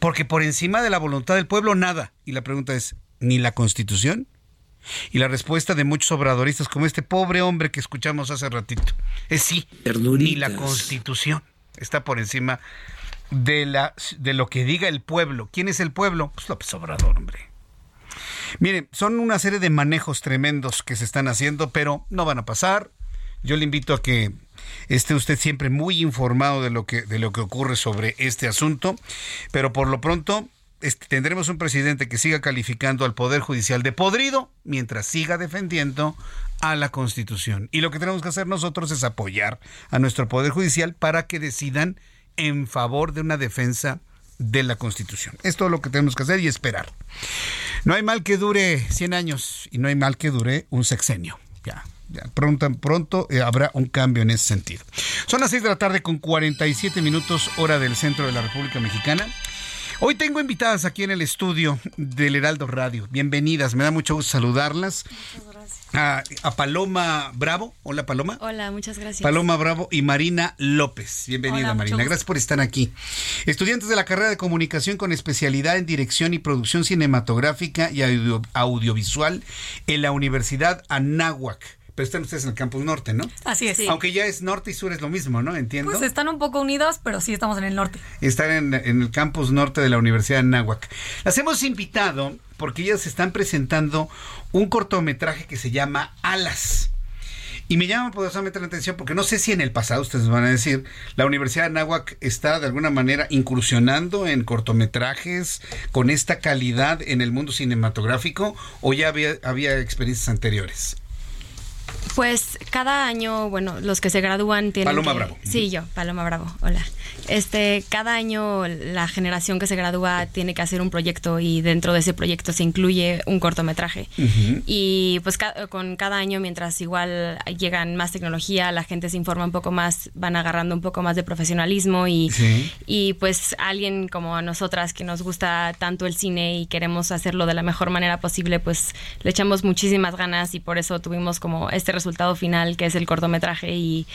Porque por encima de la voluntad del pueblo, nada. Y la pregunta es, ¿ni la Constitución? Y la respuesta de muchos obradoristas, como este pobre hombre que escuchamos hace ratito, es sí, ni la Constitución está por encima de, la, de lo que diga el pueblo. ¿Quién es el pueblo? Pues López Obrador, hombre. Miren, son una serie de manejos tremendos que se están haciendo, pero no van a pasar. Yo le invito a que esté usted siempre muy informado de lo que, de lo que ocurre sobre este asunto, pero por lo pronto este, tendremos un presidente que siga calificando al Poder Judicial de podrido mientras siga defendiendo a la Constitución. Y lo que tenemos que hacer nosotros es apoyar a nuestro Poder Judicial para que decidan en favor de una defensa de la Constitución. Es todo lo que tenemos que hacer y esperar. No hay mal que dure 100 años y no hay mal que dure un sexenio. Ya, ya pronto, pronto eh, habrá un cambio en ese sentido. Son las 6 de la tarde con 47 minutos hora del centro de la República Mexicana. Hoy tengo invitadas aquí en el estudio del Heraldo Radio. Bienvenidas, me da mucho gusto saludarlas. A, Paloma Bravo. Hola Paloma. Hola, muchas gracias. Paloma Bravo y Marina López. Bienvenida Marina. Gracias por estar aquí. Estudiantes de la carrera de comunicación con especialidad en dirección y producción cinematográfica y audiovisual en la Universidad Anáhuac pero están ustedes en el campus norte, ¿no? Así es. Aunque ya es norte y sur es lo mismo, ¿no? Entiendo. Pues están un poco unidos, pero sí estamos en el norte. Están en, el campus norte de la Universidad de Náhuac. Las hemos invitado porque ellas están presentando un cortometraje que se llama Alas. Y me llama poderosamente la atención porque no sé si en el pasado, ustedes van a decir, la Universidad de Anáhuac está de alguna manera incursionando en cortometrajes con esta calidad en el mundo cinematográfico o ya había, había experiencias anteriores. Pues cada año, bueno, los que se gradúan tienen. Paloma que- Bravo. Sí, yo, Paloma Bravo. Hola. Este, cada año la generación que se gradúa tiene que hacer un proyecto y dentro de ese proyecto se incluye un cortometraje. Y pues ca- con cada año, mientras igual llegan más tecnología, la gente se informa un poco más, van agarrando un poco más de profesionalismo y, Sí. y pues alguien como nosotras que nos gusta tanto el cine y queremos hacerlo de la mejor manera posible, pues le echamos muchísimas ganas y por eso tuvimos como este resultado final que es el cortometraje y,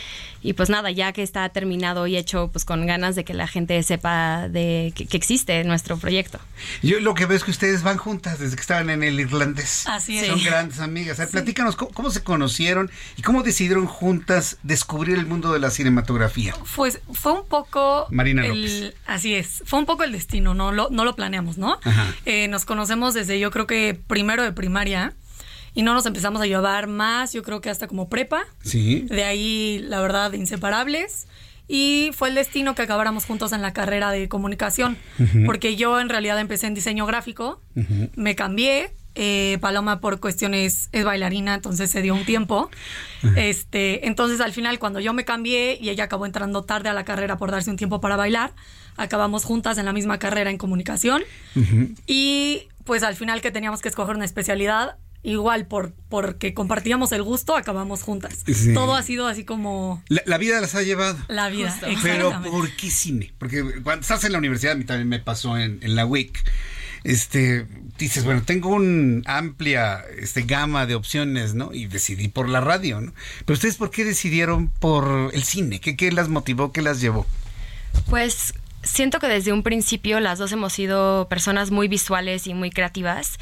y pues nada, ya que está terminado y hecho pues con ganas de que la gente sepa de que, que existe nuestro proyecto. Yo lo que veo es que ustedes van juntas desde que estaban en el irlandés. Así es. Son Sí. grandes amigas. A ver, Platícanos ¿cómo, cómo se conocieron y cómo decidieron juntas descubrir el mundo de la cinematografía. Pues fue un poco. Marina el- López. Así es. Fue un poco el destino, no lo, no lo planeamos, ¿no? Ajá. Eh, nos conocemos desde yo creo que primero de primaria y no nos empezamos a llevar más, yo creo que hasta como prepa. Sí. De ahí, la verdad, inseparables. Y fue el destino que acabáramos juntos en la carrera de comunicación. Porque yo en realidad empecé en diseño gráfico, me cambié. eh, Paloma por cuestiones es bailarina, entonces se dio un tiempo. Este, entonces al final cuando yo me cambié y ella acabó entrando tarde a la carrera por darse un tiempo para bailar, acabamos juntas en la misma carrera en comunicación y pues al final que teníamos que escoger una especialidad, igual por porque compartíamos el gusto, acabamos juntas. Sí. Todo ha sido así como La, la vida las ha llevado. la vida. Pero. ¿por qué cine? Porque cuando estás en la universidad, a mí también me pasó en, en la WIC. Este, dices, bueno, tengo una amplia este, gama de opciones, ¿no? Y decidí por la radio, ¿no? Pero ustedes, ¿por qué decidieron por el cine? ¿Qué, qué las motivó? ¿Qué las llevó? Pues siento que desde un principio las dos hemos sido personas muy visuales y muy creativas.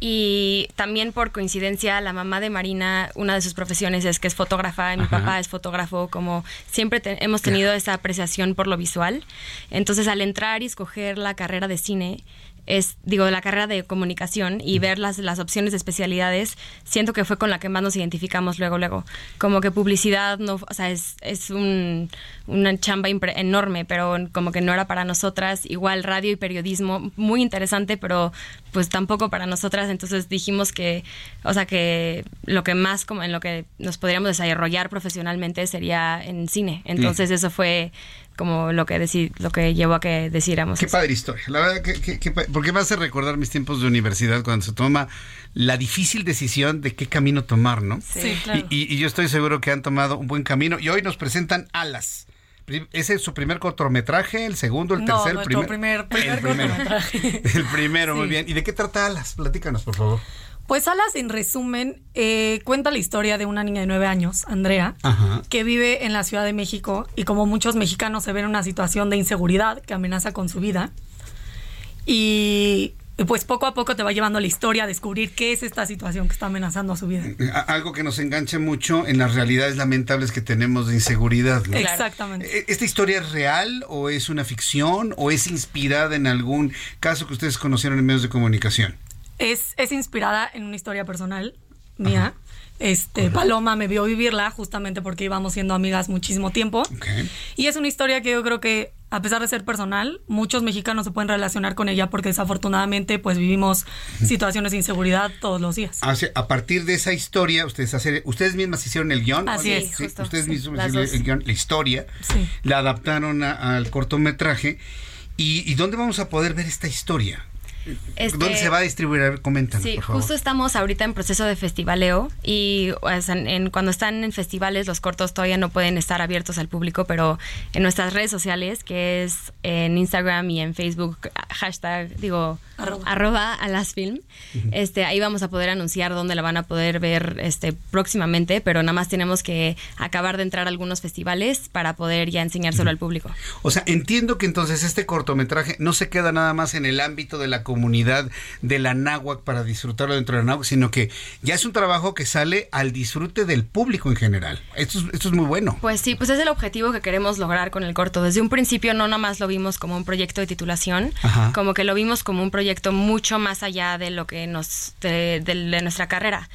Y también por coincidencia, la mamá de Marina, una de sus profesiones es que es fotógrafa, y mi papá es fotógrafo, como siempre te- hemos tenido esa apreciación por lo visual. Entonces, al entrar y escoger la carrera de cine, es, digo, la carrera de comunicación y ver las, las opciones de especialidades, siento que fue con la que más nos identificamos luego, luego. Como que publicidad, no, o sea, es, es un, una chamba enorme, pero como que no era para nosotras. Igual radio y periodismo, muy interesante, pero pues tampoco para nosotras. Entonces dijimos que, o sea, que lo que más, como en lo que nos podríamos desarrollar profesionalmente sería en cine. Entonces eso fue como lo que deci- lo que llevó a que decidiéramos Qué eso. padre historia. La verdad, que, que- que porque me hace recordar mis tiempos de universidad cuando se toma la difícil decisión de qué camino tomar, ¿no? Sí, claro. Y, y- y yo estoy seguro que han tomado un buen camino. Y hoy nos presentan Alas. ¿Ese es su primer cortometraje? ¿El segundo? ¿El No, tercero? ¿El nuestro primer? primer- el primer primero. cortometraje. El primero, muy bien. ¿Y de qué trata Alas? Platícanos, por favor. Pues Alas, en resumen, eh, cuenta la historia de una niña de nueve años, Andrea, Ajá. que vive en la Ciudad de México y como muchos mexicanos se ve en una situación de inseguridad que amenaza con su vida. Y y pues poco a poco te va llevando la historia a descubrir qué es esta situación que está amenazando a su vida. A- Algo que nos engancha mucho en las realidades lamentables que tenemos de inseguridad. ¿no? Exactamente. ¿E- ¿Esta historia es real o es una ficción o es inspirada en algún caso que ustedes conocieron en medios de comunicación? Es, es inspirada en una historia personal mía. Este, Paloma me vio vivirla justamente porque íbamos siendo amigas muchísimo tiempo. Y es una historia que yo creo que, a pesar de ser personal, muchos mexicanos se pueden relacionar con ella porque desafortunadamente pues vivimos situaciones de inseguridad todos los días. Ah, o sea, a partir de esa historia, ustedes hacer, ustedes mismas hicieron el guion. Así es, Sí, justo, ustedes sí, mismos las hicieron el guion, la historia, Sí. la adaptaron a- al cortometraje. ¿Y, y dónde vamos a poder ver esta historia? Este- ¿Dónde se va a distribuir? A ver, coméntanos, Sí, por favor. justo estamos ahorita en proceso de festivaleo y en, en- cuando están en festivales los cortos todavía no pueden estar abiertos al público, pero en nuestras redes sociales, que es en Instagram y en Facebook, hashtag, digo, arroba, alasfilm, este, ahí vamos a poder anunciar dónde la van a poder ver este, próximamente, pero nada más tenemos que acabar de entrar a algunos festivales para poder ya enseñárselo al público. O sea, entiendo que entonces este cortometraje no se queda nada más en el ámbito de la comunidad de la náhuac para disfrutarlo dentro de la náhuac, sino que ya es un trabajo que sale al disfrute del público en general. Esto es, esto es muy bueno. Pues sí, pues es el objetivo que queremos lograr con el corto. Desde un principio no nada más lo vimos como un proyecto de titulación, Ajá. como que lo vimos como un proyecto mucho más allá de lo que nos de, de- de nuestra carrera.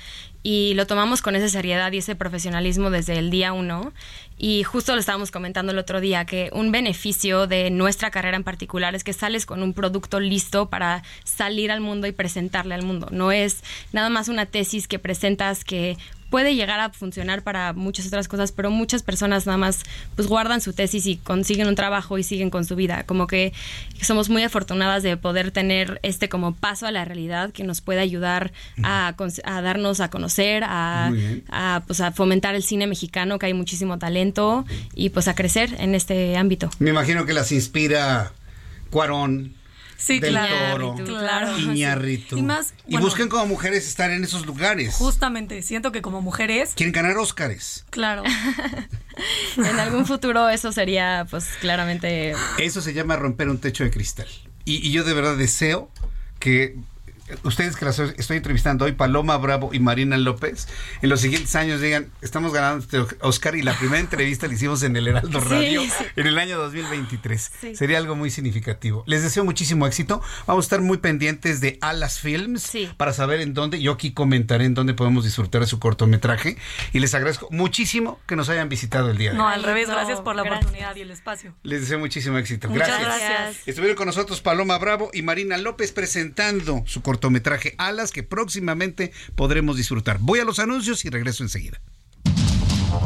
Y lo tomamos con esa seriedad y ese profesionalismo desde el día uno. Y justo lo estábamos comentando el otro día, que un beneficio de nuestra carrera en particular es que sales con un producto listo para salir al mundo y presentarle al mundo. No es nada más una tesis que presentas que puede llegar a funcionar para muchas otras cosas, pero muchas personas nada más pues guardan su tesis y consiguen un trabajo y siguen con su vida. Como que somos muy afortunadas de poder tener este como paso a la realidad que nos puede ayudar a, darnos a conocer, a, pues a fomentar el cine mexicano, que hay muchísimo talento y pues a crecer en este ámbito. Me imagino que las inspira Cuarón, Sí, claro. claro. Iñarritu. Y más. y busquen como mujeres estar en esos lugares. Justamente, siento que como mujeres. Quieren ganar Óscares. Claro. en algún futuro eso sería, pues claramente. Eso se llama romper un techo de cristal. y yo de verdad deseo que ustedes que las estoy entrevistando hoy, Paloma Bravo y Marina López, en los siguientes años digan, estamos ganando este Oscar y la primera entrevista la hicimos en el Heraldo Radio en el año 2023. Sería algo muy significativo. Les deseo muchísimo éxito. Vamos a estar muy pendientes de Alas Films para saber en dónde, yo aquí comentaré en dónde podemos disfrutar de su cortometraje y les agradezco muchísimo que nos hayan visitado el día de hoy. No, al revés, gracias por la oportunidad y el espacio. Les deseo muchísimo éxito. Muchas gracias. Estuvieron con nosotros Paloma Bravo y Marina López presentando su cortometraje cortometraje Alas que próximamente podremos disfrutar. Voy a los anuncios y regreso enseguida.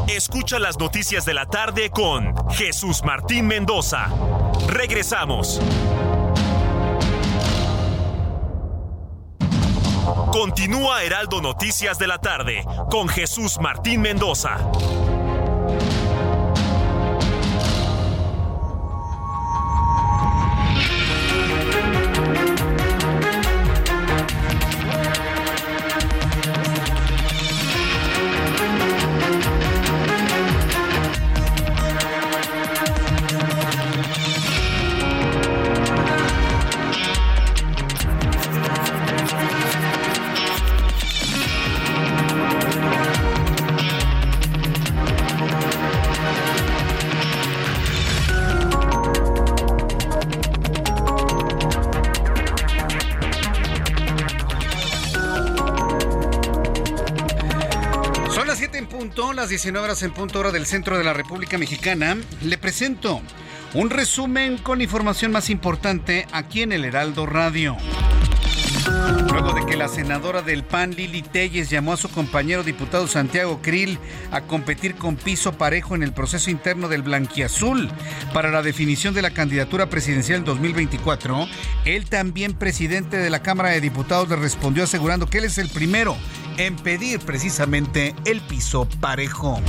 Escucha las noticias de la tarde con Jesús Martín Mendoza. Regresamos. Continúa Heraldo Noticias de la tarde con Jesús Martín Mendoza. 19 horas en punto hora del centro de la República Mexicana, le presento un resumen con información más importante aquí en el Heraldo Radio. Luego de que la senadora del PAN, Lili Telles, llamó a su compañero diputado Santiago Krill a competir con piso parejo en el proceso interno del Blanquiazul para la definición de la candidatura presidencial 2024, él también, presidente de la Cámara de Diputados, le respondió asegurando que él es el primero en pedir precisamente el piso parejo.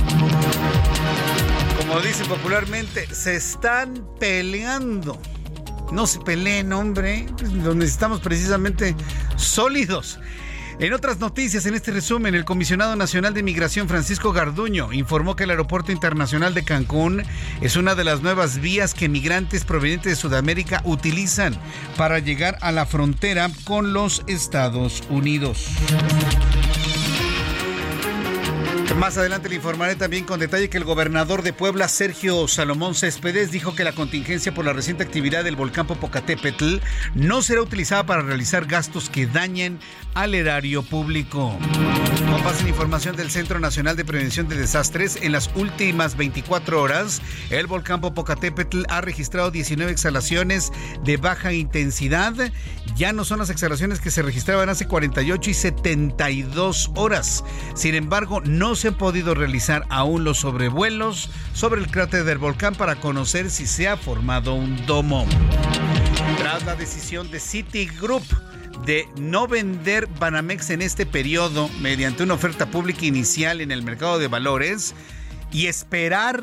Como dicen popularmente, se están peleando. No se peleen, hombre. Lo necesitamos precisamente sólidos. En otras noticias, en este resumen, el comisionado nacional de migración Francisco Garduño informó que el aeropuerto internacional de Cancún es una de las nuevas vías que migrantes provenientes de Sudamérica utilizan para llegar a la frontera con los Estados Unidos. Más adelante le informaré también con detalle que el gobernador de Puebla, Sergio Salomón Céspedes, dijo que la contingencia por la reciente actividad del volcán Popocatépetl no será utilizada para realizar gastos que dañen al erario público. Con base en información del Centro Nacional de Prevención de Desastres, en las últimas 24 horas, el volcán Popocatépetl ha registrado 19 exhalaciones de baja intensidad. Ya no son las exhalaciones que se registraban hace 48 y 72 horas. Sin embargo, no se han podido realizar aún los sobrevuelos sobre el cráter del volcán para conocer si se ha formado un domo. Tras la decisión de Citigroup de no vender Banamex en este periodo mediante una oferta pública inicial en el mercado de valores y esperar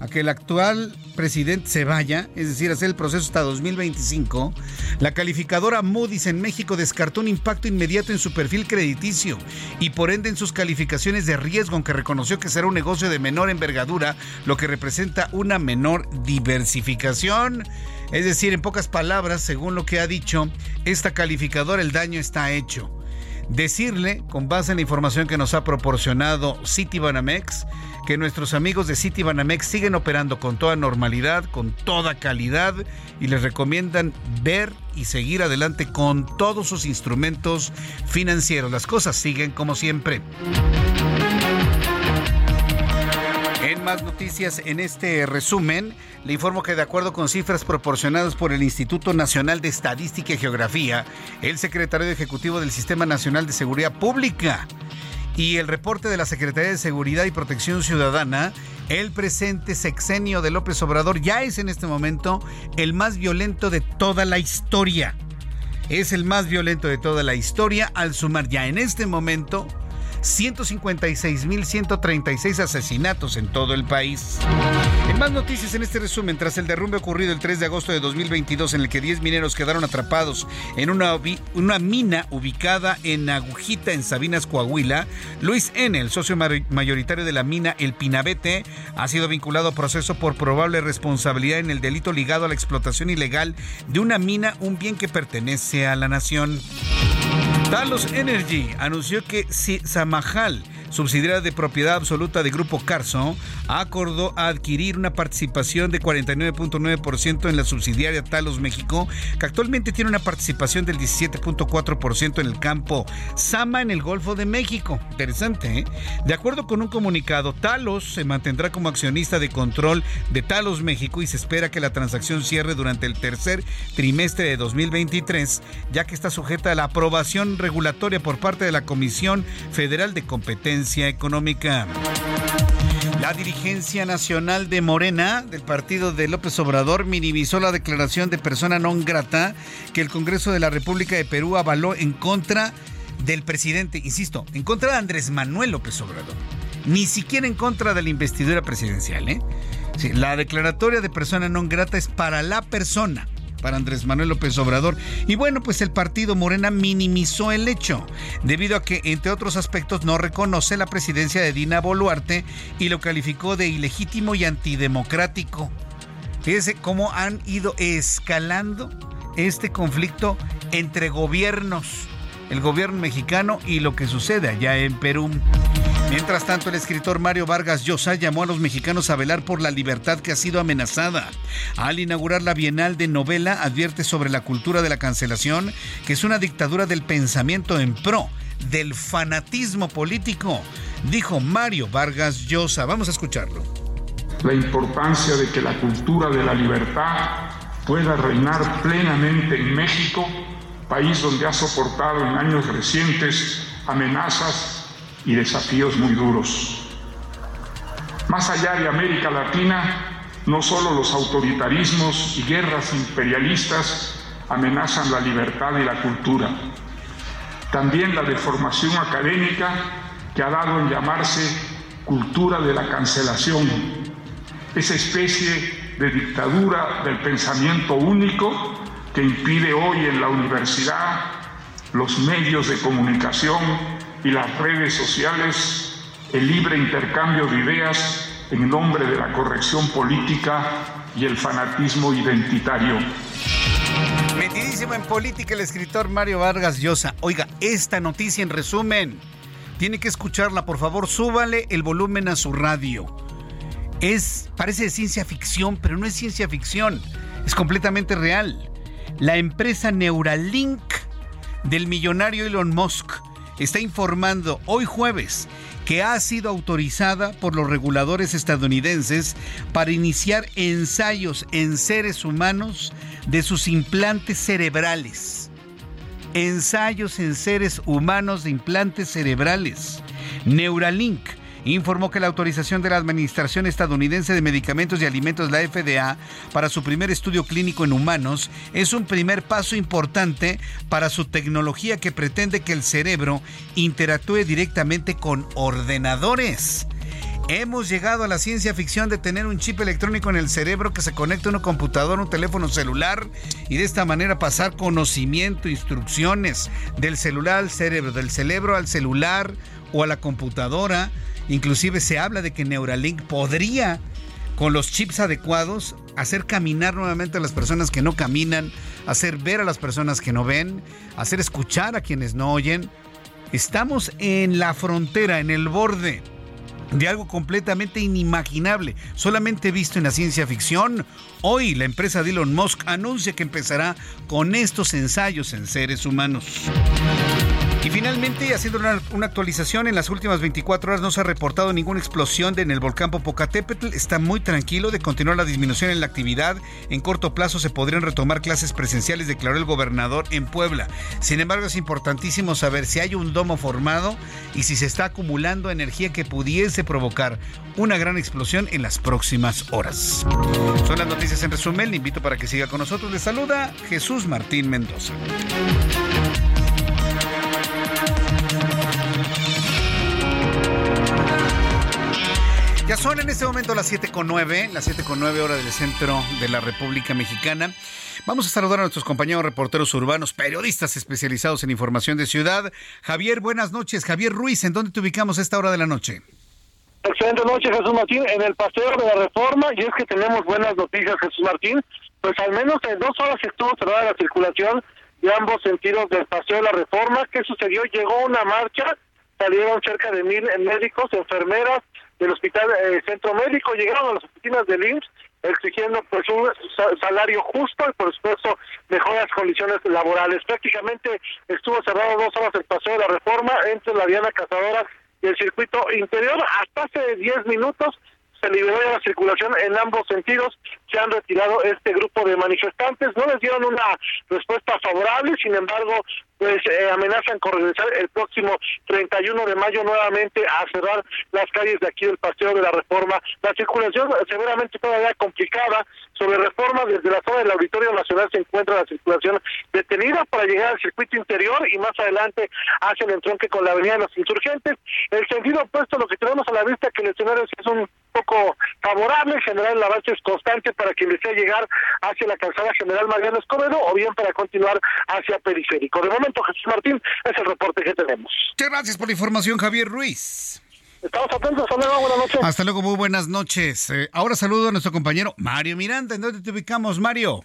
a que el actual presidente se vaya, es decir, hacer el proceso hasta 2025, la calificadora Moody's en México descartó un impacto inmediato en su perfil crediticio y por ende en sus calificaciones de riesgo, aunque reconoció que será un negocio de menor envergadura, lo que representa una menor diversificación. Es decir, en pocas palabras, según lo que ha dicho esta calificadora, el daño está hecho. decirle, con base en la información que nos ha proporcionado Citibanamex, que nuestros amigos de Citibanamex siguen operando con toda normalidad, con toda calidad y les recomiendan ver y seguir adelante con todos sus instrumentos financieros. Las cosas siguen como siempre. Más noticias en este resumen, le informo que de acuerdo con cifras proporcionadas por el Instituto Nacional de Estadística y Geografía, el secretario ejecutivo del Sistema Nacional de Seguridad Pública y el reporte de la Secretaría de Seguridad y Protección Ciudadana, el presente sexenio de López Obrador ya es en este momento el más violento de toda la historia. Es el más violento de toda la historia al sumar ya en este momento 156.136 asesinatos en todo el país. En más noticias en este resumen, tras el derrumbe ocurrido el 3 de agosto de 2022 en el que 10 mineros quedaron atrapados en una, mina ubicada en Agujita, en Sabinas, Coahuila, Luis N., el socio mayoritario de la mina El Pinabete, ha sido vinculado a proceso por probable responsabilidad en el delito ligado a la explotación ilegal de una mina, un bien que pertenece a la nación. Talos Energy anunció que si Samajal subsidiaria de propiedad absoluta de Grupo Carso, acordó adquirir una participación de 49.9% en la subsidiaria Talos México, que actualmente tiene una participación del 17.4% en el campo Sama en el Golfo de México. Interesante, ¿eh? De acuerdo con un comunicado, Talos se mantendrá como accionista de control de Talos México y se espera que la transacción cierre durante el tercer trimestre de 2023, ya que está sujeta a la aprobación regulatoria por parte de la Comisión Federal de Competencia económica. La dirigencia nacional de Morena, del partido de López Obrador, minimizó la declaración de persona non grata que el Congreso de la República de Perú avaló en contra del presidente, insisto, en contra de Andrés Manuel López Obrador. Ni siquiera en contra de la investidura presidencial. ¿eh? la declaratoria de persona non grata es para la persona para Andrés Manuel López Obrador. Y bueno, pues el partido Morena minimizó el hecho, debido a que, entre otros aspectos, no reconoce la presidencia de Dina Boluarte y lo calificó de ilegítimo y antidemocrático. Fíjese cómo han ido escalando este conflicto entre gobiernos, el gobierno mexicano y lo que sucede allá en Perú. Mientras tanto, el escritor Mario Vargas Llosa llamó a los mexicanos a velar por la libertad que ha sido amenazada. Al inaugurar la Bienal de Novela, advierte sobre la cultura de la cancelación, que es una dictadura del pensamiento en pro del fanatismo político, dijo Mario Vargas Llosa. Vamos a escucharlo. La importancia de que la cultura de la libertad pueda reinar plenamente en México, país donde ha soportado en años recientes amenazas y desafíos muy duros. Más allá de América Latina, no solo los autoritarismos y guerras imperialistas amenazan la libertad y la cultura, también la deformación académica que ha dado en llamarse cultura de la cancelación, esa especie de dictadura del pensamiento único que impide hoy en la universidad, los medios de comunicación y las redes sociales el libre intercambio de ideas en nombre de la corrección política y el fanatismo identitario. Metidísimo en política el escritor Mario Vargas Llosa. Oiga, esta noticia en resumen, tiene que escucharla, por favor, súbale el volumen a su radio. Es, parece de ciencia ficción, pero no es ciencia ficción, es completamente real. La empresa Neuralink del millonario Elon Musk está informando hoy jueves que ha sido autorizada por los reguladores estadounidenses para iniciar ensayos en seres humanos de sus implantes cerebrales. Ensayos en seres humanos de implantes cerebrales. Neuralink informó que la autorización de la Administración Estadounidense de Medicamentos y Alimentos, la FDA, para su primer estudio clínico en humanos es un primer paso importante para su tecnología que pretende que el cerebro interactúe directamente con ordenadores. Hemos llegado a la ciencia ficción de tener un chip electrónico en el cerebro que se conecta a una computadora, un teléfono celular y de esta manera pasar conocimiento, instrucciones del celular al cerebro, del cerebro al celular o a la computadora Inclusive se habla de que Neuralink podría, con los chips adecuados, hacer caminar nuevamente a las personas que no caminan, hacer ver a las personas que no ven, hacer escuchar a quienes no oyen. Estamos en la frontera, en el borde de algo completamente inimaginable, solamente visto en la ciencia ficción. Hoy la empresa de Elon Musk anuncia que empezará con estos ensayos en seres humanos. Y finalmente, haciendo una, actualización, en las últimas 24 horas no se ha reportado ninguna explosión en el volcán Popocatépetl. Está muy tranquilo de continuar la disminución en la actividad. En corto plazo se podrían retomar clases presenciales, declaró el gobernador en Puebla. Sin embargo, es importantísimo saber si hay un domo formado y si se está acumulando energía que pudiese provocar una gran explosión en las próximas horas. Son las noticias en resumen. Le invito para que siga con nosotros. Le saluda Jesús Martín Mendoza. Ya son en este momento las 7.9, las 7.9 horas del centro de la República Mexicana. Vamos a saludar a nuestros compañeros reporteros urbanos, periodistas especializados en información de ciudad. Javier, buenas noches. Javier Ruiz, ¿en dónde te ubicamos a esta hora de la noche? Excelente noche, Jesús Martín. En el paseo de la reforma, y es que tenemos buenas noticias, Jesús Martín. Pues al menos en dos horas estuvo cerrada la circulación de ambos sentidos del paseo de la reforma. ¿Qué sucedió? Llegó una marcha, salieron cerca de mil médicos, enfermeras, del Hospital eh, Centro Médico, llegaron a las oficinas del IMSS exigiendo pues un salario justo y por supuesto mejoras condiciones laborales. Prácticamente estuvo cerrado dos horas el paseo de la reforma entre la Diana Cazadora y el circuito interior. Hasta hace 10 minutos se liberó ya la circulación en ambos sentidos. Se han retirado este grupo de manifestantes. No les dieron una respuesta favorable, sin embargo, pues eh, amenazan con regresar el próximo 31 de mayo nuevamente a cerrar las calles de aquí del Paseo de la Reforma. La circulación severamente todavía complicada. Sobre Reforma, desde la zona del Auditorio Nacional se encuentra la circulación detenida para llegar al circuito interior y más adelante hacia el entronque con la Avenida de los Insurgentes. El sentido opuesto, lo que tenemos a la vista, que el escenario es un poco favorable, en general el avance es constante quien desea llegar hacia la calzada General Mariano Escobedo o bien para continuar hacia Periférico. De momento, Jesús Martín, es el reporte que tenemos. Muchas gracias por la información, Javier Ruiz. Estamos atentos, hasta luego, buenas noches. Hasta luego, muy buenas noches. Eh, ahora saludo a nuestro compañero Mario Miranda. ¿En dónde te ubicamos, Mario?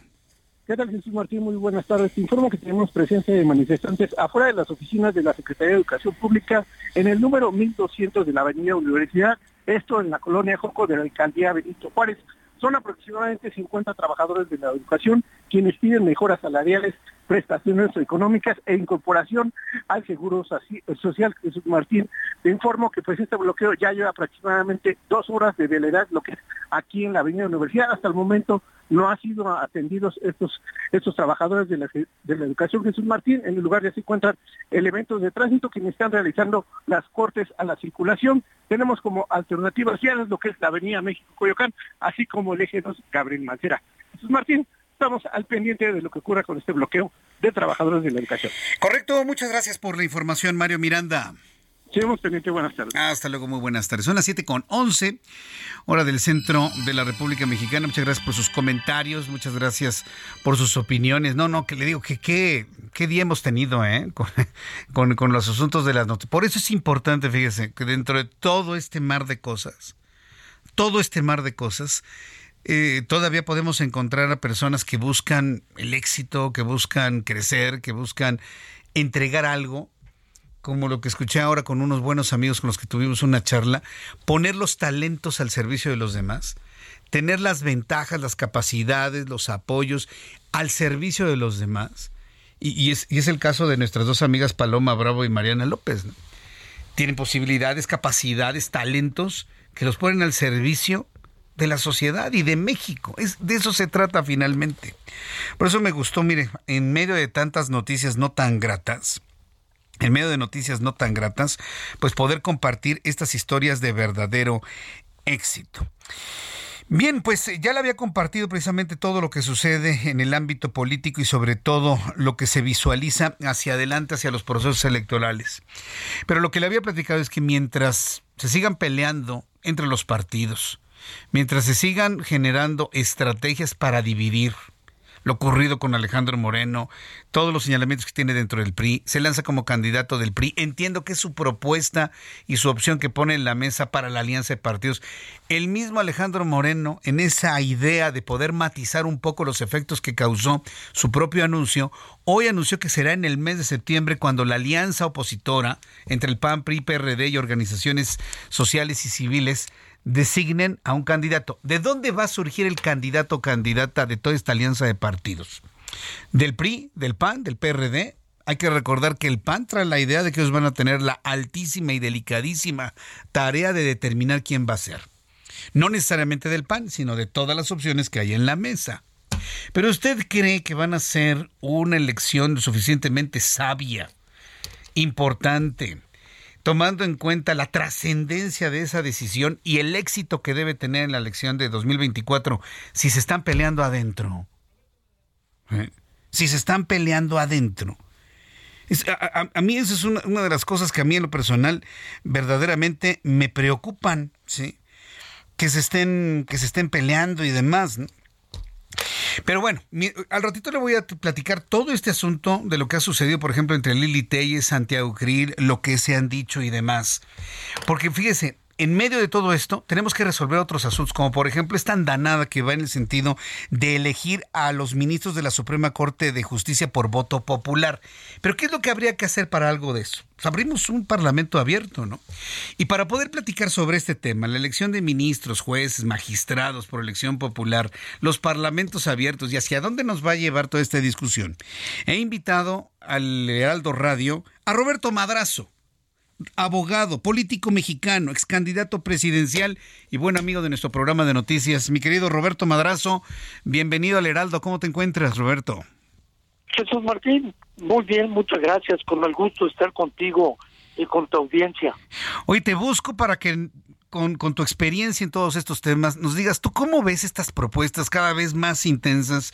¿Qué tal, Jesús Martín? Muy buenas tardes. Te informo que tenemos presencia de manifestantes afuera de las oficinas de la Secretaría de Educación Pública en el número 1200 de la Avenida Universidad, esto en la colonia Joco de la Alcaldía Benito Juárez. Son aproximadamente 50 trabajadores de la educación quienes piden mejoras salariales, prestaciones económicas e incorporación al seguro social. Jesús Martín, te informo que pues este bloqueo ya lleva aproximadamente dos horas de veleidad, lo que es aquí en la Avenida Universidad. Hasta el momento no han sido atendidos estos, estos trabajadores de la, de la educación Jesús Martín. En el lugar ya se encuentran elementos de tránsito quienes están realizando las cortes a la circulación. Tenemos como alternativas ya lo que es la Avenida México-Coyoacán, así como el eje 2 Gabriel Mancera. Jesús Martín, estamos al pendiente de lo que ocurra con este bloqueo de trabajadores de la educación. Correcto, muchas gracias por la información, Mario Miranda. Seguimos pendiente, buenas tardes. Hasta luego, muy buenas tardes. Son las 7 con 11, hora del centro de la República Mexicana. Muchas gracias por sus comentarios, muchas gracias por sus opiniones. No, no, que le digo que qué, qué día hemos tenido ¿eh? con, con los asuntos de las noticias. Por eso es importante, fíjese, que dentro de todo este mar de cosas, todo este mar de cosas, eh, todavía podemos encontrar a personas que buscan el éxito, que buscan crecer, que buscan entregar algo, como lo que escuché ahora con unos buenos amigos con los que tuvimos una charla, poner los talentos al servicio de los demás, tener las ventajas, las capacidades, los apoyos al servicio de los demás. Y, es, el caso de nuestras dos amigas Paloma Bravo y Mariana López. Tienen posibilidades, capacidades, talentos que los ponen al servicio de la sociedad y de México. Es, de eso se trata finalmente. Por eso me gustó, mire, en medio de tantas noticias no tan gratas, en medio de noticias no tan gratas, pues poder compartir estas historias de verdadero éxito. Bien, pues eh, ya le había compartido precisamente todo lo que sucede en el ámbito político y sobre todo lo que se visualiza hacia adelante, hacia los procesos electorales. Pero lo que le había platicado es que mientras se sigan peleando entre los partidos, mientras se sigan generando estrategias para dividir, lo ocurrido con Alejandro Moreno, todos los señalamientos que tiene dentro del PRI, se lanza como candidato del PRI. Entiendo que es su propuesta y su opción que pone en la mesa para la alianza de partidos. El mismo Alejandro Moreno, en esa idea de poder matizar un poco los efectos que causó su propio anuncio, hoy anunció que será en el mes de septiembre cuando la alianza opositora entre el PAN, PRI, PRD y organizaciones sociales y civiles designen a un candidato. ¿De dónde va a surgir el candidato o candidata de toda esta alianza de partidos? ¿Del PRI, del PAN, del PRD? Hay que recordar que el PAN trae la idea de que ellos van a tener la altísima y delicadísima tarea de determinar quién va a ser. No necesariamente del PAN, sino de todas las opciones que hay en la mesa. Pero usted cree que van a ser una elección suficientemente sabia, importante, tomando en cuenta la trascendencia de esa decisión y el éxito que debe tener en la elección de 2024 si se están peleando adentro. ¿Eh? Si se están peleando adentro. a, mí esa es una, una, de las cosas que a mí en lo personal verdaderamente me preocupan, ¿sí? Que se estén, que se estén peleando y demás. ¿no? Pero bueno, al ratito le voy a platicar todo este asunto de lo que ha sucedido, por ejemplo, entre Lili Telles, Santiago Krill, lo que se han dicho y demás. Porque fíjese, en medio de todo esto, tenemos que resolver otros asuntos, como por ejemplo esta andanada que va en el sentido de elegir a los ministros de la Suprema Corte de Justicia por voto popular. Pero ¿qué es lo que habría que hacer para algo de eso? Pues abrimos un parlamento abierto, ¿no? Y para poder platicar sobre este tema, la elección de ministros, jueces, magistrados por elección popular, los parlamentos abiertos y hacia dónde nos va a llevar toda esta discusión, he invitado al Heraldo Radio a Roberto Madrazo abogado, político mexicano, ex candidato presidencial y buen amigo de nuestro programa de noticias. Mi querido Roberto Madrazo, bienvenido al Heraldo. ¿Cómo te encuentras, Roberto? Jesús Martín, muy bien, muchas gracias. Con el gusto de estar contigo y con tu audiencia. Hoy te busco para que con, tu experiencia en todos estos temas, nos digas, ¿tú cómo ves estas propuestas cada vez más intensas?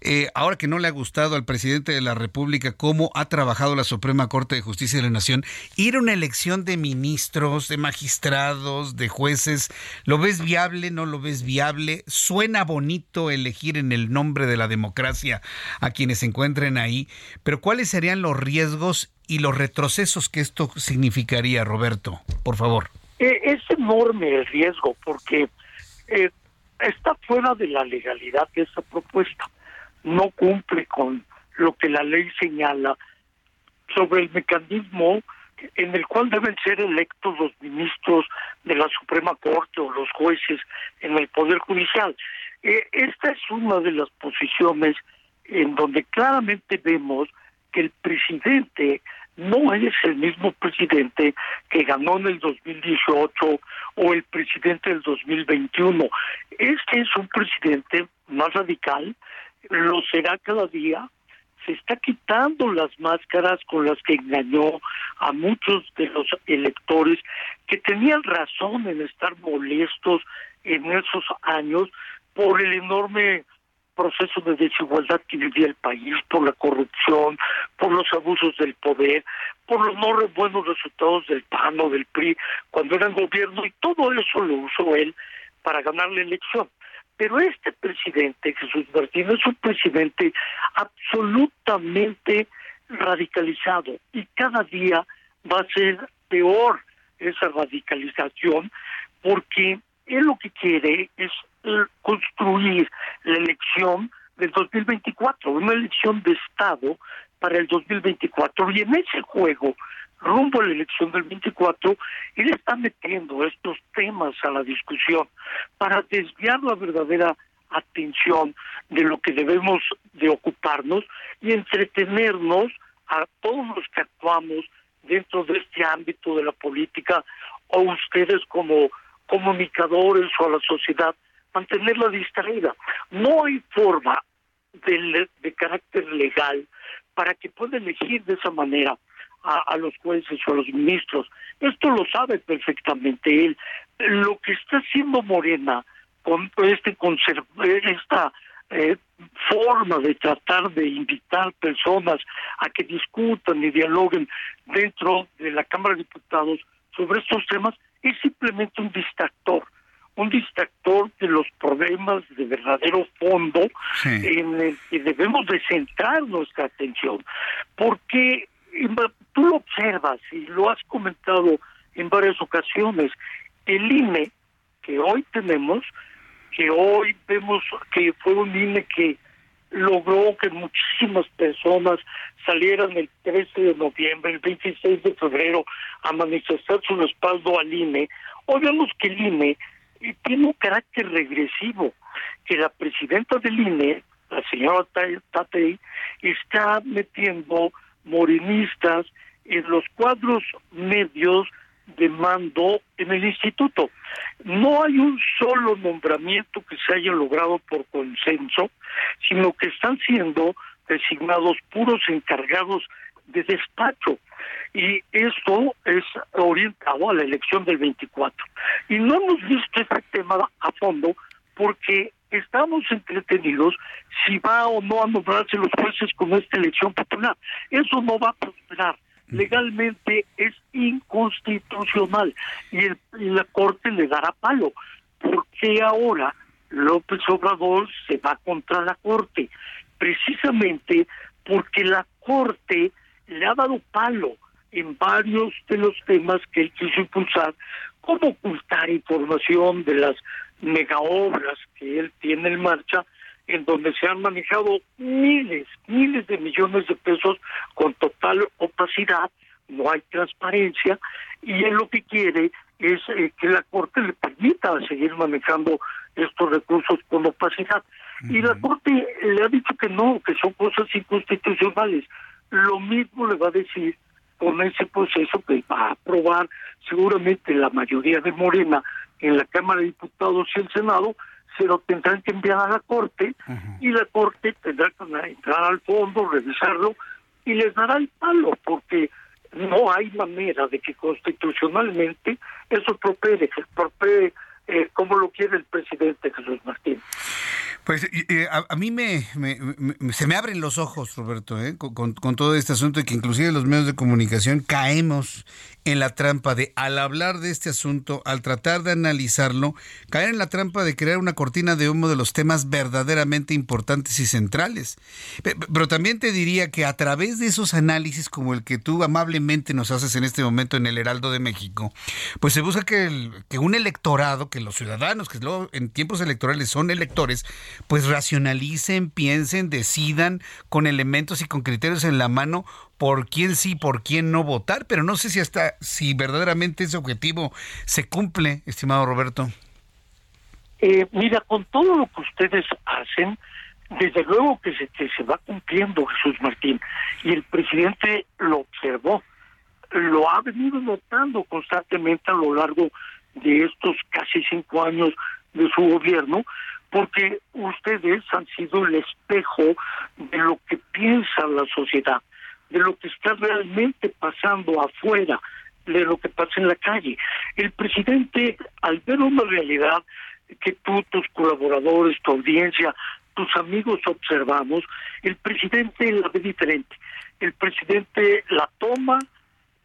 Eh, ahora que no le ha gustado al presidente de la República cómo ha trabajado la Suprema Corte de Justicia de la Nación, ir a una elección de ministros, de magistrados, de jueces, ¿lo ves viable? ¿No lo ves viable? ¿Suena bonito elegir en el nombre de la democracia a quienes se encuentren ahí? Pero ¿cuáles serían los riesgos y los retrocesos que esto significaría, Roberto? Por favor. Eh, es enorme el riesgo porque eh, está fuera de la legalidad de esa propuesta. No cumple con lo que la ley señala sobre el mecanismo en el cual deben ser electos los ministros de la Suprema Corte o los jueces en el Poder Judicial. Eh, esta es una de las posiciones en donde claramente vemos que el presidente no es el mismo presidente que ganó en el 2018 o el presidente del 2021. Este es un presidente más radical, lo será cada día, se está quitando las máscaras con las que engañó a muchos de los electores que tenían razón en estar molestos en esos años por el enorme proceso de desigualdad que vivía el país, por la corrupción, por los abusos del poder, por los no buenos resultados del PAN o del PRI cuando eran gobierno, y todo eso lo usó él para ganar la elección. Pero este presidente, Jesús Martín, es un presidente absolutamente radicalizado y cada día va a ser peor esa radicalización porque él lo que quiere es construir la elección del 2024, una elección de Estado para el 2024. Y en ese juego, rumbo a la elección del 24, él está metiendo estos temas a la discusión para desviar la verdadera atención de lo que debemos de ocuparnos y entretenernos a todos los que actuamos dentro de este ámbito de la política o ustedes como comunicadores o a la sociedad mantenerla distraída. No hay forma de, de carácter legal para que pueda elegir de esa manera a, los jueces o a los ministros. Esto lo sabe perfectamente él. Lo que está haciendo Morena con este esta eh, forma de tratar de invitar personas a que discutan y dialoguen dentro de la Cámara de Diputados sobre estos temas es simplemente un distractor un distractor de los problemas de verdadero fondo en el que debemos de centrar nuestra atención, porque tú lo observas y lo has comentado en varias ocasiones, el INE que hoy tenemos, que hoy vemos que fue un INE que logró que muchísimas personas salieran el 13 de noviembre, el 26 de febrero a manifestar su respaldo al INE. Hoy vemos que el INE tiene un carácter regresivo, que la presidenta del INE, la señora Tatei, está metiendo morenistas en los cuadros medios de mando en el instituto. No hay un solo nombramiento que se haya logrado por consenso, sino que están siendo designados puros encargados de despacho. Y esto es orientado a la elección del 24. Y no hemos visto este tema a fondo porque estamos entretenidos si va o no a nombrarse los jueces con esta elección popular. Eso no va a prosperar legalmente es inconstitucional y, el, la Corte le dará palo. porque ahora López Obrador se va contra la Corte? Precisamente porque la Corte le ha dado palo en varios de los temas que él quiso impulsar, como ocultar información de las megaobras que él tiene en marcha, en donde se han manejado miles, miles de millones de pesos con total opacidad, no hay transparencia, y él lo que quiere es eh, que la Corte le permita seguir manejando estos recursos con opacidad. Y la Corte le ha dicho que no, que son cosas inconstitucionales. Lo mismo le va a decir con ese proceso que va a aprobar seguramente la mayoría de Morena en la Cámara de Diputados y el Senado, se lo tendrán que enviar a la Corte y la Corte tendrá que entrar al fondo, revisarlo y les dará el palo, porque no hay manera de que constitucionalmente eso propere, propere eh, como lo quiere el presidente Jesús Martín. Pues a, mí me, se me abren los ojos, Roberto, ¿eh? con, todo este asunto y que inclusive los medios de comunicación caemos en la trampa de, al hablar de este asunto, al tratar de analizarlo, caer en la trampa de crear una cortina de humo de los temas verdaderamente importantes y centrales. Pero también te diría que a través de esos análisis como el que tú amablemente nos haces en este momento en el Heraldo de México, pues se busca que un electorado, que los ciudadanos, que luego en tiempos electorales son electores, pues racionalicen, piensen, decidan con elementos y con criterios en la mano por quién sí, por quién no votar, pero no sé si hasta si verdaderamente ese objetivo se cumple, estimado Roberto. Eh, mira, con todo lo que ustedes hacen, desde luego que se, que se va cumpliendo Jesús Martín, y el presidente lo observó, lo ha venido notando constantemente a lo largo de estos casi cinco años de su gobierno, porque ustedes han sido el espejo de lo que piensa la sociedad de lo que está realmente pasando afuera, de lo que pasa en la calle. El presidente, al ver una realidad que tú, tus colaboradores, tu audiencia, tus amigos observamos, el presidente la ve diferente. El presidente la toma,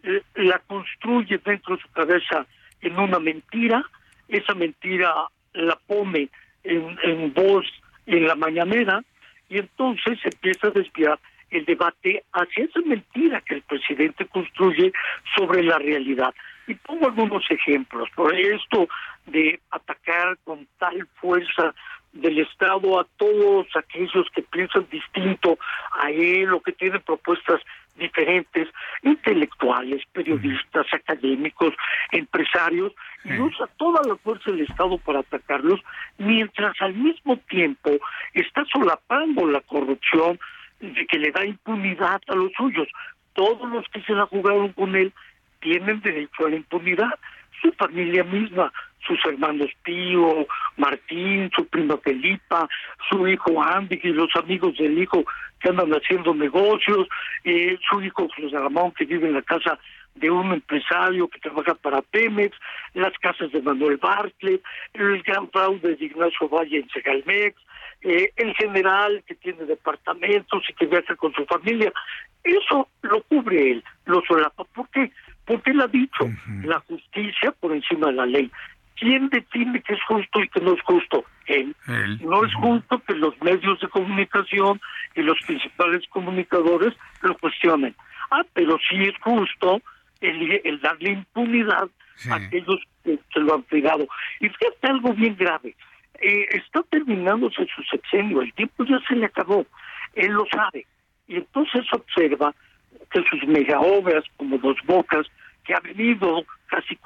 eh, la construye dentro de su cabeza en una mentira, esa mentira la pone en, voz en la mañanera y entonces empieza a desviar el debate hacia esa mentira que el presidente construye sobre la realidad. Y pongo algunos ejemplos. Por esto de atacar con tal fuerza del Estado a todos aquellos que piensan distinto a él o que tienen propuestas diferentes, intelectuales, periodistas, académicos, empresarios, y usa toda la fuerza del Estado para atacarlos, mientras al mismo tiempo está solapando la corrupción, de que le da impunidad a los suyos. Todos los que se la jugaron con él tienen derecho a la impunidad. Su familia misma, sus hermanos Pío, Martín, su prima Felipa, su hijo Andy y los amigos del hijo que andan haciendo negocios, eh, su hijo José Ramón que vive en la casa de un empresario que trabaja para Pemex, las casas de Manuel Bartlett, el gran fraude de Ignacio Valle en Segalmex, eh, el general que tiene departamentos y que viaja con su familia. Eso lo cubre él, lo solapa. ¿Por qué? Porque él ha dicho, la justicia por encima de la ley. ¿Quién define que es justo y que no es justo? Él. No es justo que los medios de comunicación y los principales comunicadores lo cuestionen. Ah, pero sí es justo el, darle impunidad a aquellos que se lo han pegado. Y fíjate algo bien grave. Eh, está terminándose su sexenio, el tiempo ya se le acabó. Él lo sabe. Y entonces observa que sus mega obras, como Dos Bocas, que ha venido casi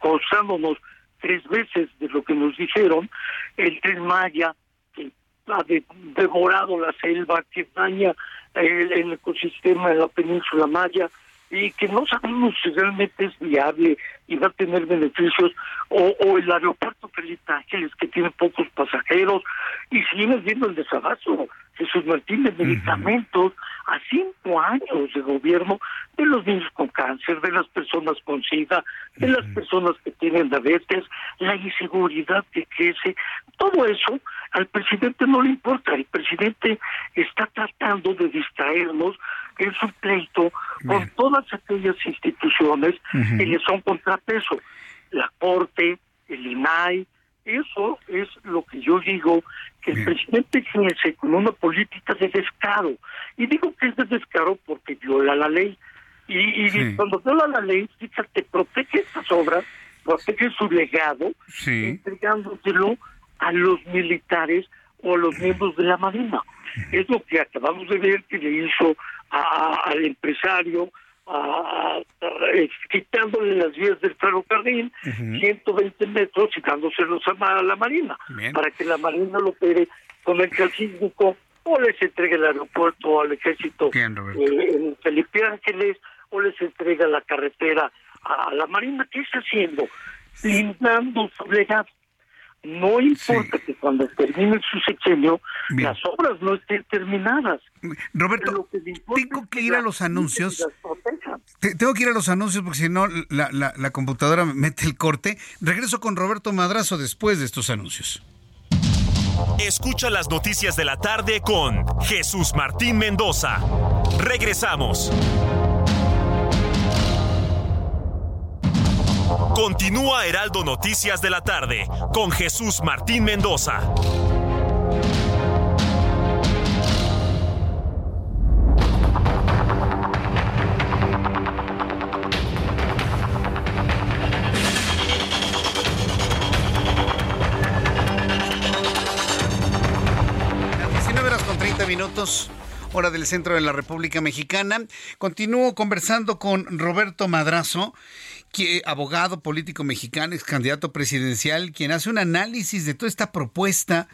causándonos tres veces de lo que nos dijeron, el tren Maya, que ha devorado la selva, que daña el, ecosistema de la península Maya, y que no sabemos si realmente es viable y va a tener beneficios, o, el aeropuerto Felipe Ángeles, que tiene pocos pasajeros, y seguimos viendo el desabasto, Jesús Martín, de medicamentos a cinco años de gobierno de los niños con cáncer, de las personas con SIDA, de las personas que tienen diabetes, la inseguridad que crece, todo eso al presidente no le importa, el presidente está tratando de distraernos en su pleito con todas aquellas instituciones que le son contrapeso, la Corte, el INAI, eso es lo que yo digo, que el presidente crece con una política de descaro. Y digo que es de descaro porque viola la ley. Y, cuando viola la ley, fíjate, protege estas obras, protege su legado, entregándoselo a los militares o a los miembros de la Marina. Es lo que acabamos de ver que le hizo al empresario, a, quitándole las vías del ferrocarril, 120 metros y dándoselos a, la Marina, para que la Marina lo opere con el calcínico o les entregue el aeropuerto al ejército eh, en Felipe Ángeles o les entrega la carretera a la Marina. ¿Qué está haciendo? Blindando su legado. No importa que cuando termine su sexenio las obras no estén terminadas. Roberto, tengo que ir a los anuncios. Tengo que ir a los anuncios porque si no la, la, la computadora mete el corte. Regreso con Roberto Madrazo después de estos anuncios. Escucha las noticias de la tarde con Jesús Martín Mendoza. Regresamos. Continúa Heraldo Noticias de la tarde con Jesús Martín Mendoza. horas con 30 minutos hora del centro de la República Mexicana. Continúo conversando con Roberto Madrazo, abogado político mexicano, ex candidato presidencial, quien hace un análisis de toda esta propuesta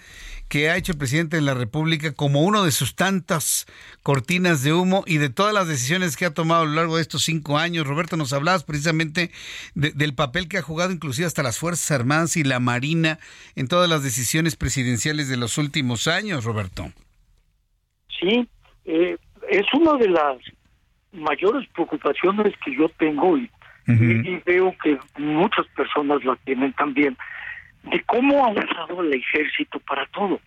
que ha hecho el presidente de la República como uno de sus tantas cortinas de humo y de todas las decisiones que ha tomado a lo largo de estos cinco años. Roberto, nos hablabas precisamente del papel que ha jugado inclusive hasta las Fuerzas Armadas y la Marina en todas las decisiones presidenciales de los últimos años, Roberto. Sí, eh, es una de las mayores preocupaciones que yo tengo y y, veo que muchas personas la tienen también, de cómo ha usado el ejército para todo.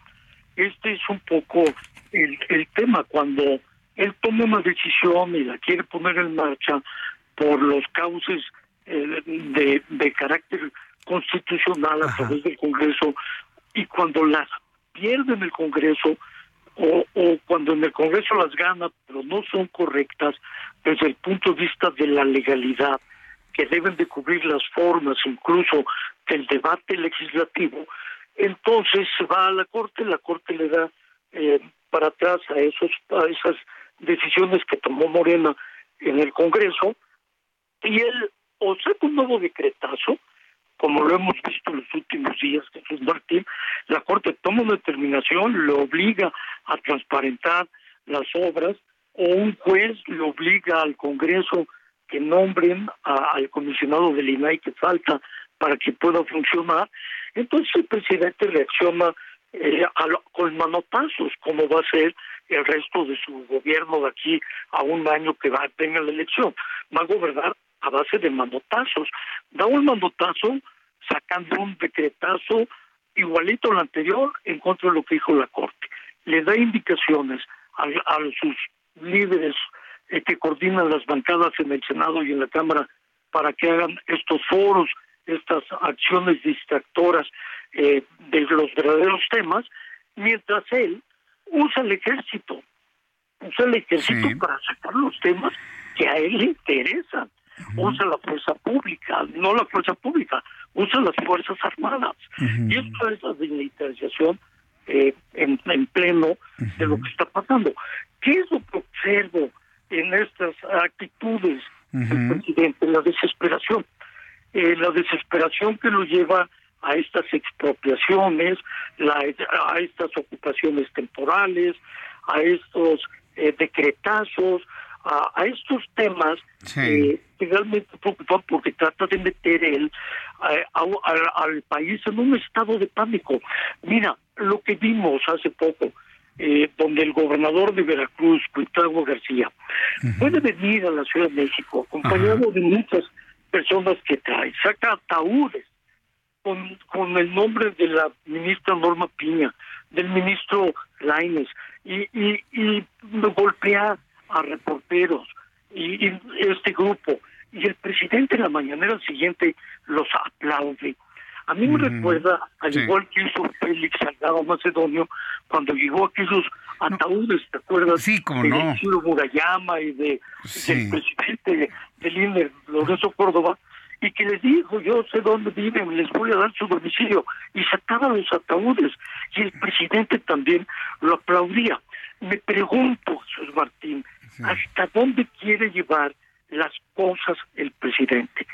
Este es un poco el, el tema, cuando él toma una decisión y la quiere poner en marcha por los cauces eh, de, de carácter constitucional a través del Congreso y cuando las pierde en el Congreso o, o cuando en el Congreso las gana pero no son correctas desde el punto de vista de la legalidad que deben de cubrir las formas incluso del debate legislativo, entonces se va a la Corte, la Corte le da eh, para atrás a, esos, a esas decisiones que tomó Morena en el Congreso, y él o saca un nuevo decretazo, como lo hemos visto en los últimos días, Jesús Martín, la Corte toma una determinación, lo obliga a transparentar las obras, o un juez lo obliga al Congreso que nombren al comisionado del INAI que falta para que pueda funcionar, entonces el presidente reacciona eh, con manotazos, como va a ser el resto de su gobierno de aquí a un año que va a tener la elección. Va a gobernar a base de manotazos. Da un manotazo sacando un decretazo igualito al anterior en contra de lo que dijo la Corte. Le da indicaciones a sus líderes que coordinan las bancadas en el Senado y en la Cámara para que hagan estos foros, estas acciones distractoras eh, de los verdaderos temas, mientras él usa el ejército, usa el ejército para sacar los temas que a él le interesan. Usa la fuerza pública, no la fuerza pública, usa las fuerzas armadas. Y esto es la militarización eh, en, en, pleno de lo que está pasando. ¿Qué es lo que observo en estas actitudes del presidente? La desesperación. Eh, la desesperación que lo lleva a estas expropiaciones, a estas ocupaciones temporales, a estos eh, decretazos, a, estos temas que realmente preocupan porque trata de meter él al país en un estado de pánico. Mira, lo que vimos hace poco, eh, donde el gobernador de Veracruz, Cuitlagua García, puede venir a la Ciudad de México acompañado de muchas personas que trae, saca ataúdes con, con el nombre de la ministra Norma Piña, del ministro Laines, y, y, y golpea a reporteros y, este grupo. Y el presidente en la mañanera siguiente los aplaude. A mí me recuerda, al igual que hizo Félix Salgado Macedonio, cuando llegó aquellos ataúdes, ¿te acuerdas? Sí, como de no. Ciro Murayama y de, del presidente del INE, Lorenzo Córdoba, y que les dijo, yo sé dónde viven, les voy a dar su domicilio, y sacaba los ataúdes, y el presidente también lo aplaudía. Me pregunto, Jesús Martín, ¿hasta dónde quiere llevar las cosas el presidente?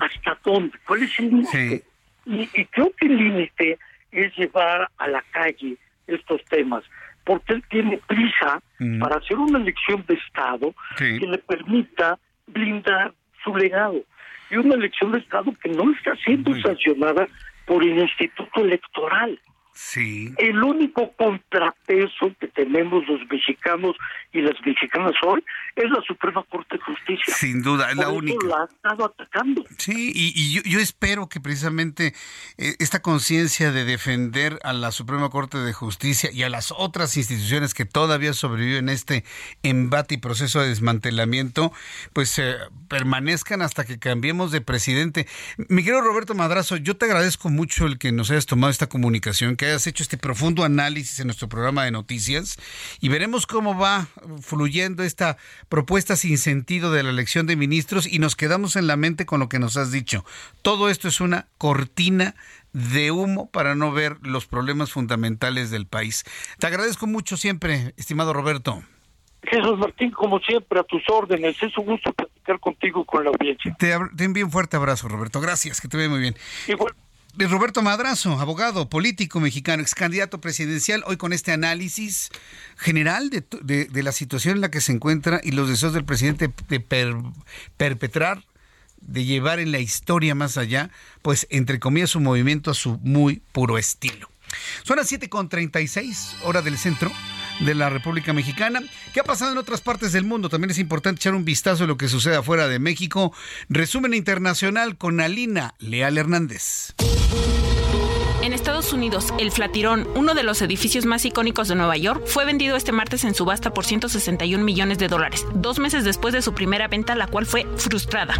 ¿Hasta dónde? ¿Cuál es el límite? Y, creo que el límite es llevar a la calle estos temas, porque él tiene prisa para hacer una elección de Estado que le permita blindar su legado. Y una elección de Estado que no está siendo sancionada por el Instituto Electoral. Sí. El único contrapeso que tenemos los mexicanos y las mexicanas hoy es la Suprema Corte de Justicia. Sin duda, es la única. La ha estado atacando. Sí, y, yo, espero que precisamente eh, esta conciencia de defender a la Suprema Corte de Justicia y a las otras instituciones que todavía sobreviven en este embate y proceso de desmantelamiento, pues eh, permanezcan hasta que cambiemos de presidente. Miguel Roberto Madrazo, yo te agradezco mucho el que nos hayas tomado esta comunicación, que hayas hecho este profundo análisis en nuestro programa de noticias y veremos cómo va fluyendo esta propuesta sin sentido de la elección de ministros y nos quedamos en la mente con lo que nos has dicho. Todo esto es una cortina de humo para no ver los problemas fundamentales del país. Te agradezco mucho siempre, estimado Roberto. Jesús Martín, como siempre, a tus órdenes. Es un gusto platicar contigo con la audiencia. Te, te envío un fuerte abrazo, Roberto. Gracias, que te vea muy bien. Igual. Roberto Madrazo, abogado, político mexicano, ex candidato presidencial, hoy con este análisis general de, la situación en la que se encuentra y los deseos del presidente de perpetrar, de llevar en la historia más allá, pues entre comillas su movimiento a su muy puro estilo. Son las 7.36, hora del centro de la República Mexicana. ¿Qué ha pasado en otras partes del mundo? También es importante echar un vistazo a lo que sucede afuera de México. Resumen internacional con Alina Leal Hernández. En Estados Unidos, el Flatirón, uno de los edificios más icónicos de Nueva York, fue vendido este martes en subasta por 161 millones de dólares, dos meses después de su primera venta, la cual fue frustrada.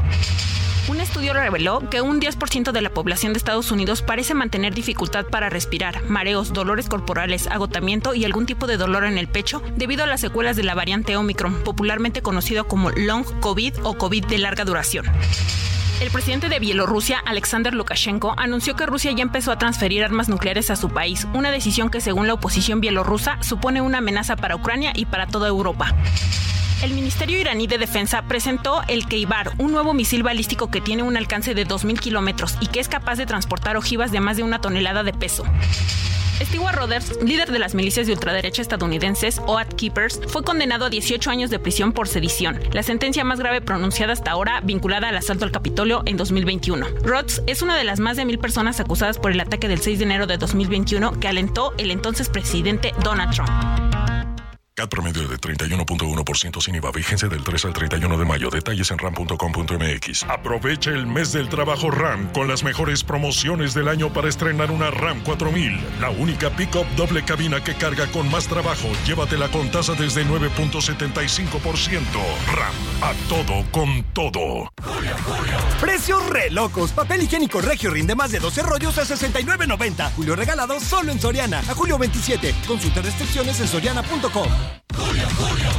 Un estudio reveló que un 10% de la población de Estados Unidos parece mantener dificultad para respirar, mareos, dolores corporales, agotamiento y algún tipo de dolor en el pecho debido a las secuelas de la variante Omicron, popularmente conocido como Long COVID o COVID de larga duración. El presidente de Bielorrusia, Alexander Lukashenko, anunció que Rusia ya empezó a transferir armas nucleares a su país, una decisión que según la oposición bielorrusa supone una amenaza para Ucrania y para toda Europa. El Ministerio iraní de Defensa presentó el Keibar, un nuevo misil balístico que tiene un alcance de 2.000 kilómetros y que es capaz de transportar ojivas de más de una tonelada de peso. Stewart Rodgers, líder de las milicias de ultraderecha estadounidenses, OAT Keepers, fue condenado a 18 años de prisión por sedición, la sentencia más grave pronunciada hasta ahora vinculada al asalto al Capitolio en 2021. Rhodes es una de las más de mil personas acusadas por el ataque del 6 de enero de 2021 que alentó el entonces presidente Donald Trump. CAT promedio de 31.1% sin IVA. Vigencia del 3 al 31 de mayo. Detalles en ram.com.mx. Aprovecha el mes del trabajo RAM con las mejores promociones del año para estrenar una RAM 4000. La única pickup doble cabina que carga con más trabajo. Llévatela con tasa desde 9.75%. RAM. A todo con todo. Precios re locos. Papel higiénico Regio rinde más de 12 rollos a 69.90. Julio regalado solo en Soriana. A julio 27. Consulta restricciones en soriana.com.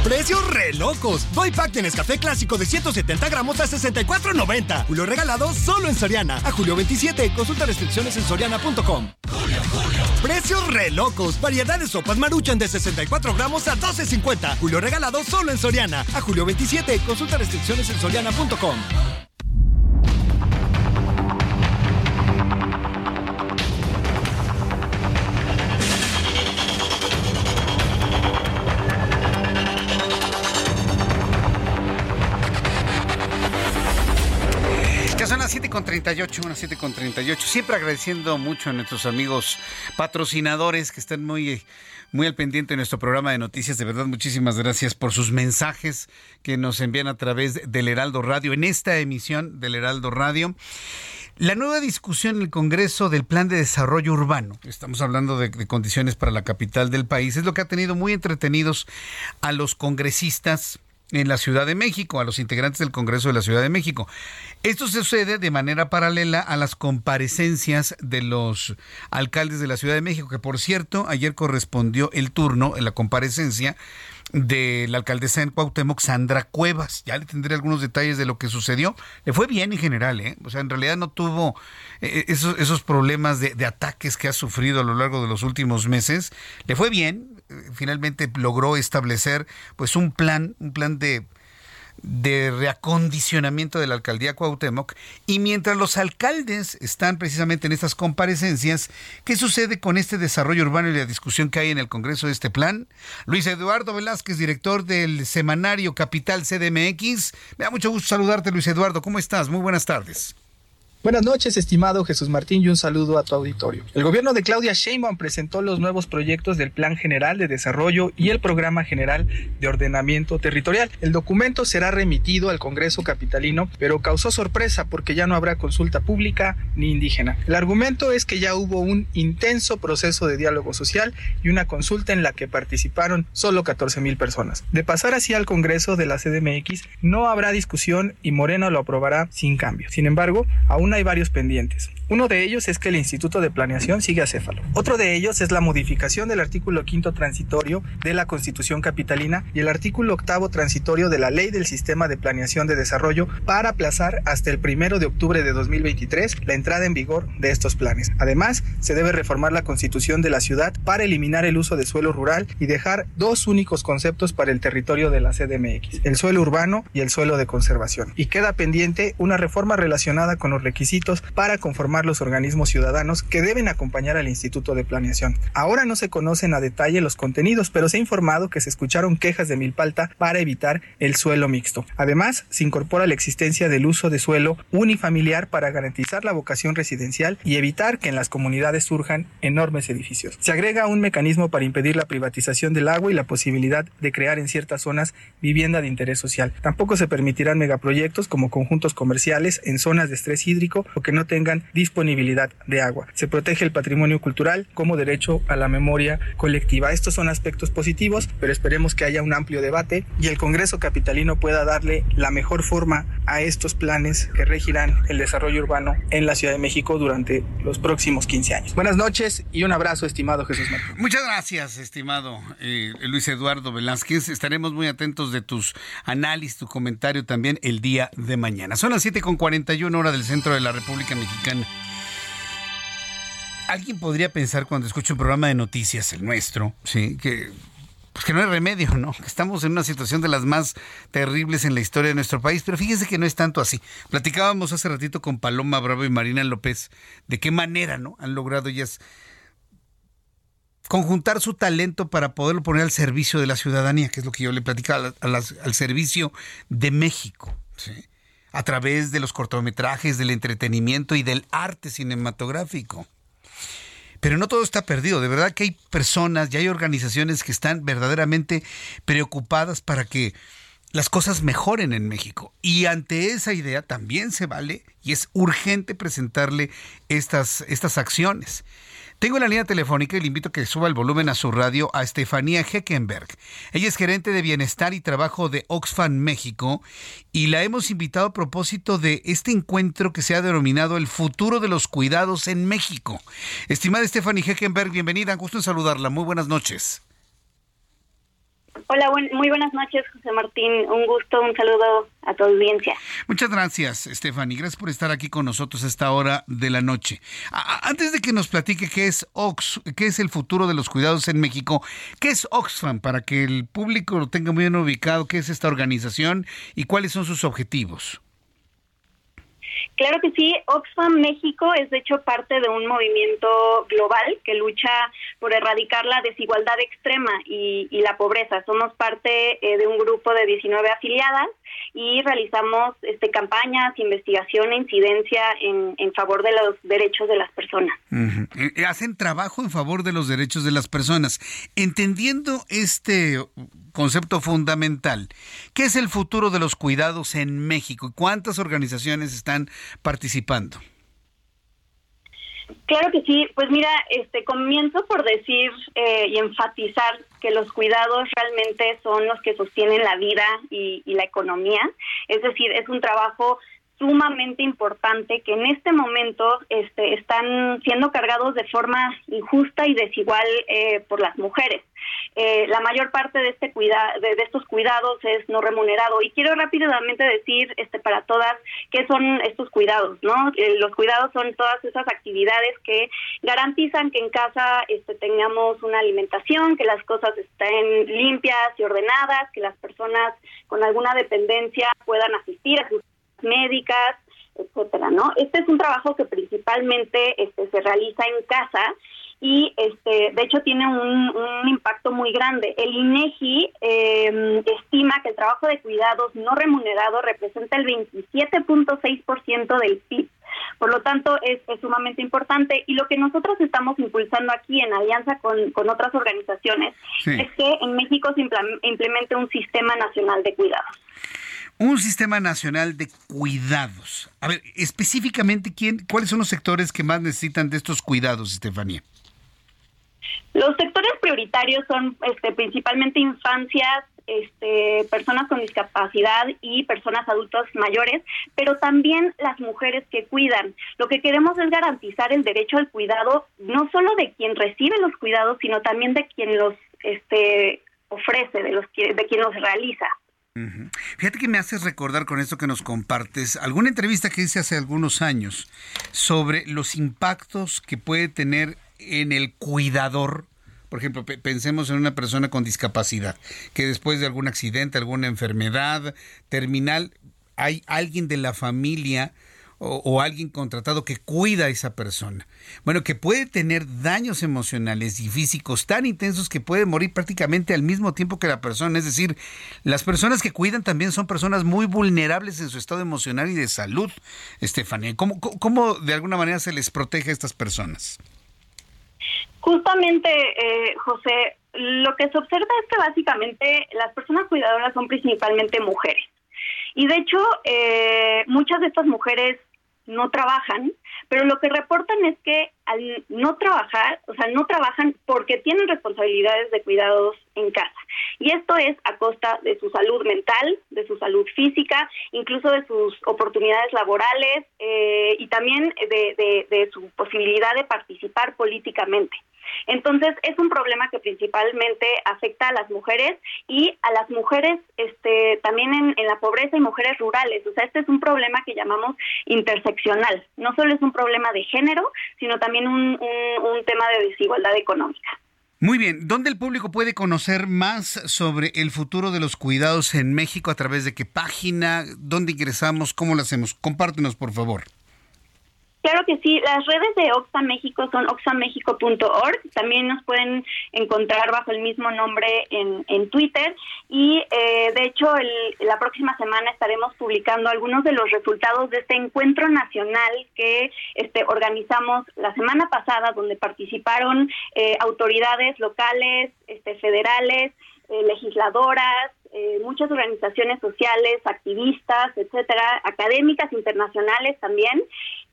Precios re locos. Doy pack de Nescafé clásico de 170 gramos a 64.90. Julio regalado solo en Soriana. A julio 27. Consulta restricciones en soriana.com. Precios re locos. Variedad de sopas maruchan de 64 gramos a 12.50. Julio regalado solo en Soriana. A julio 27. Consulta restricciones en soriana.com. 38, unas 7 con 38. Siempre agradeciendo mucho a nuestros amigos patrocinadores que están muy, muy al pendiente de nuestro programa de noticias. De verdad, muchísimas gracias por sus mensajes que nos envían a través del Heraldo Radio, en esta emisión del Heraldo Radio. La nueva discusión en el Congreso del Plan de Desarrollo Urbano, estamos hablando de, condiciones para la capital del país, es lo que ha tenido muy entretenidos a los congresistas en la Ciudad de México, a los integrantes del Congreso de la Ciudad de México. Esto sucede de manera paralela a las comparecencias de los alcaldes de la Ciudad de México, que por cierto, ayer correspondió el turno en la comparecencia de la alcaldesa en Cuauhtémoc, Sandra Cuevas. Ya le tendré algunos detalles de lo que sucedió. Le fue bien en general, ¿eh? O sea, en realidad no tuvo eh, esos, esos problemas de ataques que ha sufrido a lo largo de los últimos meses. Le fue bien, finalmente logró establecer pues un plan, un plan de de reacondicionamiento de la alcaldía Cuauhtémoc y mientras los alcaldes están precisamente en estas comparecencias, ¿qué sucede con este desarrollo urbano y la discusión que hay en el Congreso de este plan? Luis Eduardo Velázquez, director del semanario Capital CDMX. Me da mucho gusto saludarte, Luis Eduardo. ¿Cómo estás? Muy buenas tardes. Buenas noches, estimado Jesús Martín, y un saludo a tu auditorio. El gobierno de Claudia Sheinbaum presentó los nuevos proyectos del Plan General de Desarrollo y el Programa General de Ordenamiento Territorial. El documento será remitido al Congreso capitalino, pero causó sorpresa porque ya no habrá consulta pública ni indígena. El argumento es que ya hubo un intenso proceso de diálogo social y una consulta en la que participaron solo 14 mil personas. De pasar así al Congreso de la CDMX, no habrá discusión y Moreno lo aprobará sin cambio. Sin embargo, aún hay varios pendientes. Uno de ellos es que el Instituto de Planeación sigue acéfalo. Otro de ellos es la modificación del artículo quinto transitorio de la Constitución Capitalina y el artículo octavo transitorio de la Ley del Sistema de Planeación de Desarrollo para aplazar hasta el primero de octubre de 2023 la entrada en vigor de estos planes. Además, se debe reformar la Constitución de la ciudad para eliminar el uso de suelo rural y dejar dos únicos conceptos para el territorio de la CDMX, el suelo urbano y el suelo de conservación. Y queda pendiente una reforma relacionada con los requisitos para conformar los organismos ciudadanos que deben acompañar al Instituto de Planeación. Ahora no se conocen a detalle los contenidos, pero se ha informado que se escucharon quejas de Milpalta para evitar el suelo mixto. Además, se incorpora la existencia del uso de suelo unifamiliar para garantizar la vocación residencial y evitar que en las comunidades surjan enormes edificios. Se agrega un mecanismo para impedir la privatización del agua y la posibilidad de crear en ciertas zonas vivienda de interés social. Tampoco se permitirán megaproyectos como conjuntos comerciales en zonas de estrés hídrico o que no tengan disponibilidad de agua. Se protege el patrimonio cultural como derecho a la memoria colectiva. Estos son aspectos positivos, pero esperemos que haya un amplio debate y el Congreso capitalino pueda darle la mejor forma a estos planes que regirán el desarrollo urbano en la Ciudad de México durante los próximos 15 años. Buenas noches y un abrazo, estimado Jesús Martín. Muchas gracias, estimado eh, Luis Eduardo Velázquez. Estaremos muy atentos de tus análisis, tu comentario también el día de mañana. Son las 7.41 hora del centro de la República Mexicana. Alguien podría pensar cuando escucha un programa de noticias, el nuestro, sí, que pues que no hay remedio, ¿no? Estamos en una situación de las más terribles en la historia de nuestro país, pero fíjense que no es tanto así. Platicábamos hace ratito con Paloma Bravo y Marina López de qué manera, ¿no? Han logrado ellas conjuntar su talento para poderlo poner al servicio de la ciudadanía, que es lo que yo le platicaba, al servicio de México, ¿sí? a través de los cortometrajes, del entretenimiento y del arte cinematográfico. Pero no todo está perdido. De verdad que hay personas y hay organizaciones que están verdaderamente preocupadas para que las cosas mejoren en México. Y ante esa idea también se vale y es urgente presentarle estas, estas acciones. Tengo la línea telefónica y le invito a que suba el volumen a su radio a Estefanía Heckenberg. Ella es gerente de bienestar y trabajo de Oxfam México y la hemos invitado a propósito de este encuentro que se ha denominado el futuro de los cuidados en México. Estimada Stephanie Heckenberg, bienvenida, gusto en saludarla. Muy buenas noches. Hola, muy buenas noches, José Martín. Un gusto, un saludo a tu audiencia. Muchas gracias, Stephanie. Gracias por estar aquí con nosotros a esta hora de la noche. antes de que nos platique qué es Ox, qué es el futuro de los cuidados en México, qué es Oxfam para que el público lo tenga muy bien ubicado, qué es esta organización y cuáles son sus objetivos. Claro que sí, Oxfam México es de hecho parte de un movimiento global que lucha por erradicar la desigualdad extrema y, la pobreza. Somos parte eh, de un grupo de 19 afiliadas y realizamos este, campañas, investigación e incidencia en, favor de los derechos de las personas. Hacen trabajo en favor de los derechos de las personas. Entendiendo este concepto fundamental. ¿Qué es el futuro de los cuidados en México y cuántas organizaciones están participando? Claro que sí, pues mira, este comienzo por decir eh, y enfatizar que los cuidados realmente son los que sostienen la vida y, y la economía, es decir, es un trabajo sumamente importante que en este momento este, están siendo cargados de forma injusta y desigual eh, por las mujeres. Eh, la mayor parte de este cuida de, estos cuidados es no remunerado y quiero rápidamente decir este para todas qué son estos cuidados no eh, los cuidados son todas esas actividades que garantizan que en casa este tengamos una alimentación que las cosas estén limpias y ordenadas que las personas con alguna dependencia puedan asistir a sus médicas, etcétera, ¿no? Este es un trabajo que principalmente este, se realiza en casa y este de hecho tiene un, impacto muy grande. El INEGI em, estima que el trabajo de cuidados no remunerado representa el 27.6% del PIB. Por lo tanto, es, sumamente importante y lo que nosotros estamos impulsando aquí en alianza con, con otras organizaciones es que en México se implemente un sistema nacional de cuidados. Un sistema nacional de cuidados. A ver, específicamente, ¿quién, ¿cuáles son los sectores que más necesitan de estos cuidados, Estefanía? Los sectores prioritarios son este, principalmente infancias, este, personas con discapacidad y personas adultos mayores, pero también las mujeres que cuidan. Lo que queremos es garantizar el derecho al cuidado no solo de quien recibe los cuidados, sino también de quien los este, ofrece, de, los, de quien los realiza. Fíjate que me haces recordar con esto que nos compartes alguna entrevista que hice hace algunos años sobre los impactos que puede tener en el cuidador. Por ejemplo, pensemos en una persona con discapacidad, que después de algún accidente, alguna enfermedad terminal, hay alguien de la familia o, alguien contratado que cuida a esa persona. Bueno, que puede tener daños emocionales y físicos tan intensos que puede morir prácticamente al mismo tiempo que la persona. Es decir, las personas que cuidan también son personas muy vulnerables en su estado emocional y de salud, Estefanía. ¿Cómo, cómo de alguna manera se les protege a estas personas? Justamente, eh, José, lo que se observa es que básicamente las personas cuidadoras son principalmente mujeres. Y de hecho, eh, muchas de estas mujeres no trabajan, pero lo que reportan es que al no trabajar, o sea, no trabajan porque tienen responsabilidades de cuidados en casa. Y esto es a costa de su salud mental, de su salud física, incluso de sus oportunidades laborales eh, y también de su posibilidad de participar políticamente. Entonces, es un problema que principalmente afecta a las mujeres y a las mujeres este, también en, la pobreza y mujeres rurales. O sea, este es un problema que llamamos interseccional. No solo es un problema de género, sino también un, un tema de desigualdad económica. Muy bien, ¿dónde el público puede conocer más sobre el futuro de los cuidados en México? ¿A través de qué página? ¿Dónde ingresamos? ¿Cómo lo hacemos? Compártenos, por favor. Claro que sí, las redes de Oxa México son oxamexico.org, también nos pueden encontrar bajo el mismo nombre en, en Twitter y eh, de hecho la próxima semana estaremos publicando algunos de los resultados de este encuentro nacional que este, organizamos la semana pasada donde participaron eh, autoridades locales, este, federales, eh, legisladoras, eh, muchas organizaciones sociales, activistas, etcétera, académicas internacionales también,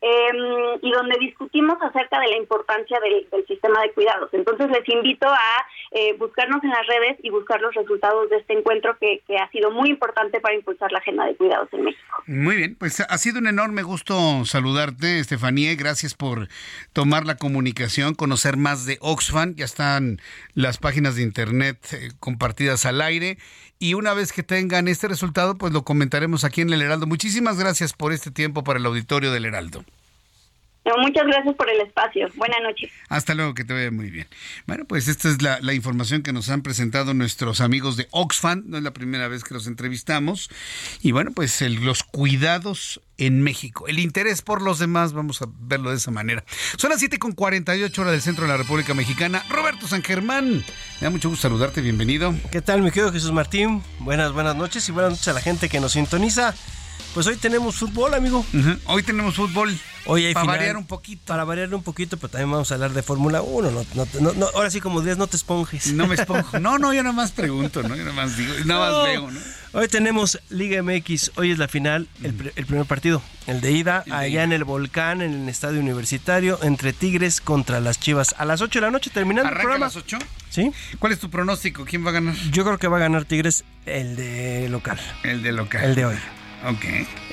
em, y donde discutimos acerca de la importancia del, sistema de cuidados. Entonces les invito a eh, buscarnos en las redes y buscar los resultados de este encuentro que, que ha sido muy importante para impulsar la agenda de cuidados en México. Muy bien, pues ha sido un enorme gusto saludarte, Estefanía. Gracias por tomar la comunicación, conocer más de Oxfam. Ya están las páginas de internet eh, compartidas al aire y una vez que tengan este resultado, pues lo comentaremos aquí en el Heraldo. Muchísimas gracias por este tiempo para el auditorio del Heraldo. Muchas gracias por el espacio. Buenas noches. Hasta luego, que te vaya muy bien. Bueno, pues esta es la, la, información que nos han presentado nuestros amigos de Oxfam. No es la primera vez que los entrevistamos. Y bueno, pues el, los cuidados en México. El interés por los demás, vamos a verlo de esa manera. Son las 7 con 48 horas del centro de la República Mexicana. Roberto San Germán, me da mucho gusto saludarte, bienvenido. ¿Qué tal, mi querido Jesús Martín? Buenas, buenas noches y buenas noches a la gente que nos sintoniza. Pues hoy tenemos fútbol, amigo. Hoy tenemos fútbol. Hoy hay para final, variar un poquito. Para variar un poquito, pero también vamos a hablar de Fórmula 1. No, no, no, ahora sí, como dirías, no te esponjes. No me esponjo. No, no, yo nada más pregunto, ¿no? Yo nada más digo, nada más veo, ¿no? Hoy tenemos Liga MX, hoy es la final, el, el primer partido, el de ida, el allá en el Volcán, en el estadio universitario, entre Tigres contra las Chivas. A las 8 de la noche terminando ¿Arranca el programa. a las 8? ¿Sí? ¿Cuál es tu pronóstico? ¿Quién va a ganar? Yo creo que va a ganar Tigres el de local. El de local. El de hoy. Ok.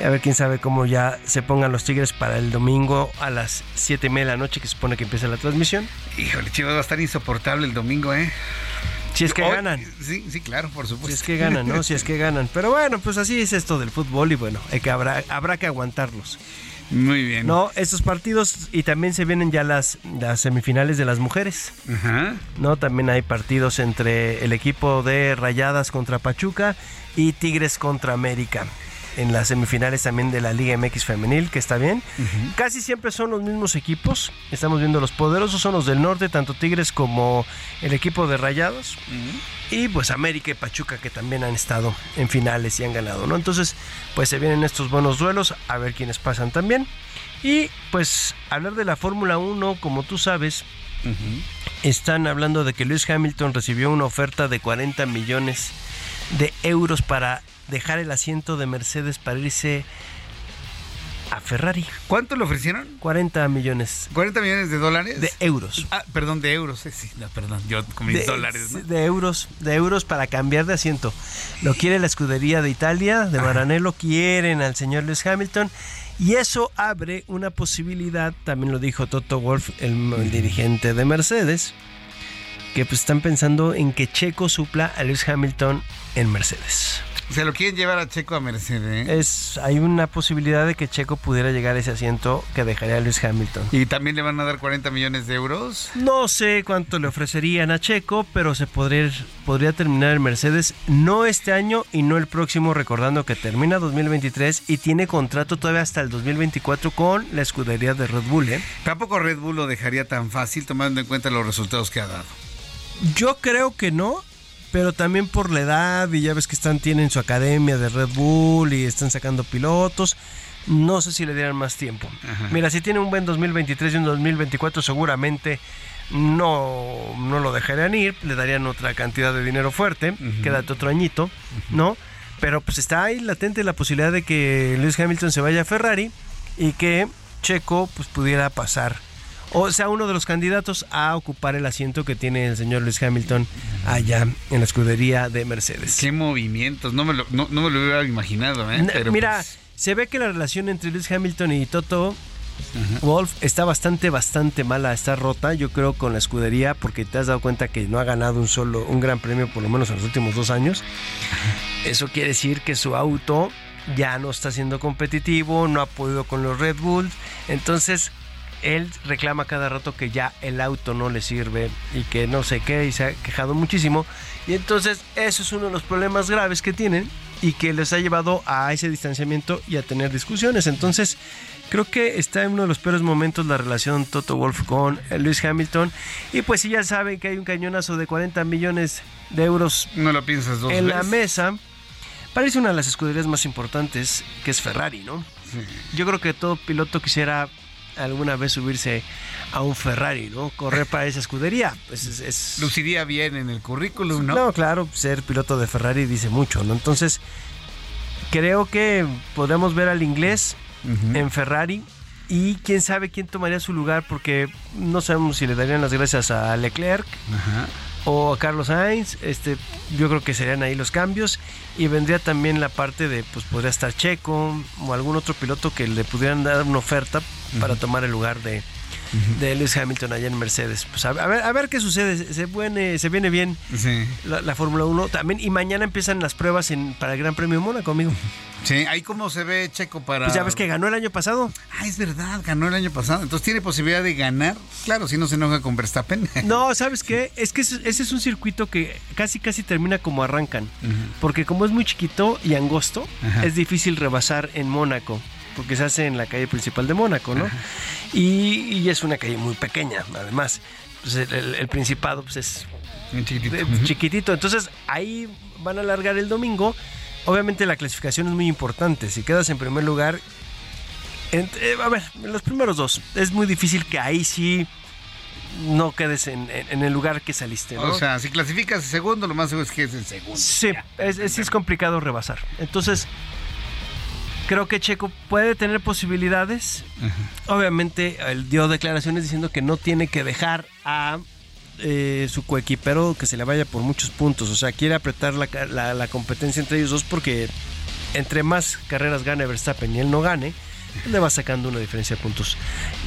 A ver quién sabe cómo ya se pongan los Tigres para el domingo a las 7 y media de la noche, que se supone que empieza la transmisión. Híjole, Chivas va a estar insoportable el domingo, ¿eh? Si es que Hoy- ganan. Sí, sí, claro, por supuesto. Si es que ganan, ¿no? Si es que ganan. Pero bueno, pues así es esto del fútbol y bueno, hay que habrá, habrá que aguantarlos. Muy bien. No, estos partidos y también se vienen ya las, las semifinales de las mujeres. Ajá. No, también hay partidos entre el equipo de Rayadas contra Pachuca y Tigres contra América. En las semifinales también de la Liga MX femenil, que está bien. Casi siempre son los mismos equipos. Estamos viendo los poderosos son los del norte, tanto Tigres como el equipo de Rayados. Y pues América y Pachuca que también han estado en finales y han ganado, ¿no? Entonces, pues se vienen estos buenos duelos, a ver quiénes pasan también. Y pues hablar de la Fórmula 1, como tú sabes, están hablando de que Lewis Hamilton recibió una oferta de 40 millones de euros para dejar el asiento de Mercedes para irse a Ferrari. ¿Cuánto le ofrecieron? 40 millones. ¿40 millones de dólares? De euros. Ah, perdón, de euros. eh, Sí, no, perdón, yo con mis de, dólares, ¿no? de euros, de euros para cambiar de asiento. Lo quiere la escudería de Italia, de Maranello, quieren al señor Lewis Hamilton. Y eso abre una posibilidad, también lo dijo Toto Wolf, el, el dirigente de Mercedes, que pues están pensando en que Checo supla a Lewis Hamilton en Mercedes. Se lo quieren llevar a Checo a Mercedes. ¿eh? Es, hay una posibilidad de que Checo pudiera llegar a ese asiento que dejaría a Lewis Hamilton. ¿Y también le van a dar 40 millones de euros? No sé cuánto le ofrecerían a Checo, pero se podría, podría terminar el Mercedes no este año y no el próximo, recordando que termina 2023 y tiene contrato todavía hasta el 2024 con la escudería de Red Bull. ¿eh? Tampoco Red Bull lo dejaría tan fácil tomando en cuenta los resultados que ha dado. Yo creo que no, pero también por la edad y ya ves que están tienen su academia de Red Bull y están sacando pilotos. No sé si le dieran más tiempo. Mira, si tiene un buen 2023 y un 2024 seguramente no, no lo dejarían ir, le darían otra cantidad de dinero fuerte, quédate otro añito, ¿no? Pero pues está ahí latente la posibilidad de que Lewis Hamilton se vaya a Ferrari y que Checo pues pudiera pasar o sea uno de los candidatos a ocupar el asiento que tiene el señor Lewis Hamilton allá en la escudería de Mercedes. Qué movimientos, no me lo, no, no me lo hubiera imaginado, ¿eh? Pero Mira, pues, se ve que la relación entre Lewis Hamilton y Toto Wolf está bastante, bastante mala, está rota, yo creo, con la escudería, porque te has dado cuenta que no ha ganado un solo, un gran premio, por lo menos en los últimos dos años. Eso quiere decir que su auto ya no está siendo competitivo, no ha podido con los Red Bulls, entonces él reclama cada rato que ya el auto no le sirve y que no sé qué, y se ha quejado muchísimo. Y entonces eso es uno de los problemas graves que tienen, y que les ha llevado a ese distanciamiento y a tener discusiones. Entonces, creo que está en uno de los peores momentos la relación Toto Wolf con Lewis Hamilton. Y pues si ya saben que hay un cañonazo de 40 millones de euros no lo piensas dos en veces. la mesa, parece una de las escuderías más importantes, que es Ferrari, ¿no? Yo creo que todo piloto quisiera alguna vez subirse a un Ferrari, ¿no? Correr para esa escudería. Pues es, es- Luciría bien en el currículum, ¿no? no, claro, ser piloto de Ferrari dice mucho, ¿no? Entonces, creo que podemos ver al inglés en Ferrari y quién sabe quién tomaría su lugar porque no sabemos si le darían las gracias a Leclerc o a Carlos Sainz. Este, yo creo que serían ahí los cambios y vendría también la parte de, pues podría estar Checo o algún otro piloto que le pudieran dar una oferta para tomar el lugar de, de Lewis Hamilton allá en Mercedes. Pues a, a ver, a ver qué sucede. Se, viene, se viene bien Sí. la, la Fórmula 1 también. Y mañana empiezan las pruebas en, para el Gran Premio de Mónaco, amigo. Sí, ahí cómo se ve Checo para. Pues ya ves que ganó el año pasado. Ah, es verdad, ganó el año pasado. Entonces tiene posibilidad de ganar. Claro, si no se enoja con Verstappen. No, ¿sabes qué? Es que ese, es un circuito que casi casi termina como arrancan. Porque como es muy chiquito y angosto, Ajá. es difícil rebasar en Mónaco. Porque se hace en la calle principal de Mónaco, ¿no? Y, y es una calle muy pequeña, además. Pues el, Principado pues es chiquitito. chiquitito. Entonces ahí van a alargar el domingo. Obviamente la clasificación es muy importante. Si quedas en primer lugar, en- eh, a ver, en los primeros dos, es muy difícil que ahí sí no quedes en, en- en el lugar que saliste. ¿no? O sea, si clasificas segundo, lo más seguro es que es el segundo. Sí, es, es- sí es complicado rebasar. Entonces, creo que Checo puede tener posibilidades. Obviamente, él dio declaraciones diciendo que no tiene que dejar a eh, su coequipero que se le vaya por muchos puntos. O sea, quiere apretar la, la- la competencia entre ellos dos porque entre más carreras gane Verstappen y él no gane, le va sacando una diferencia de puntos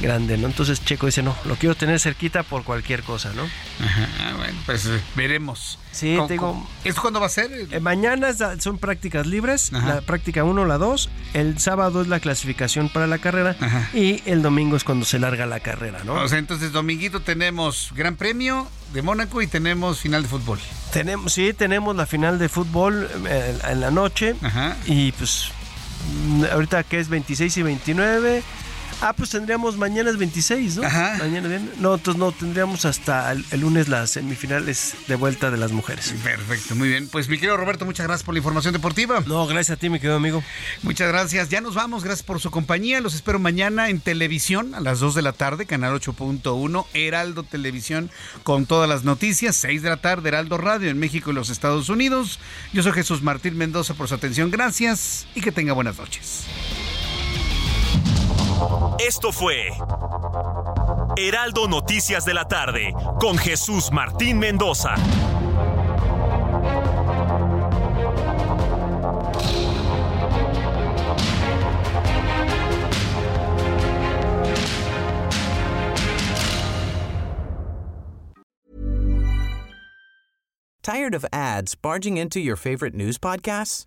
grande, ¿no? Entonces Checo dice, no, lo quiero tener cerquita por cualquier cosa, ¿no? Ajá, bueno, pues eh, veremos. Sí, ¿Cómo- te digo- ¿Esto cuándo va a ser? Eh, mañana son prácticas libres, Ajá. la práctica 1, la 2, el sábado es la clasificación para la carrera y el domingo es cuando se larga la carrera, ¿no? O sea, entonces dominguito tenemos Gran Premio de Mónaco y tenemos final de fútbol. Tenemos, sí, tenemos la final de fútbol eh, en la noche y pues ahorita que es 26 y 29. Ah, pues tendríamos mañana es 26, ¿no? Mañana bien. No, entonces no, tendríamos hasta el, el lunes las semifinales de vuelta de las mujeres. Perfecto, muy bien. Pues mi querido Roberto, muchas gracias por la información deportiva. No, gracias a ti, mi querido amigo. Muchas gracias. Ya nos vamos, gracias por su compañía. Los espero mañana en televisión a las 2 de la tarde, canal 8.1, Heraldo Televisión, con todas las noticias. 6 de la tarde, Heraldo Radio en México y los Estados Unidos. Yo soy Jesús Martín Mendoza por su atención. Gracias y que tenga buenas noches. Esto fue Heraldo Noticias de la tarde con Jesús Martín Mendoza. Tired of ads barging into your favorite news podcasts?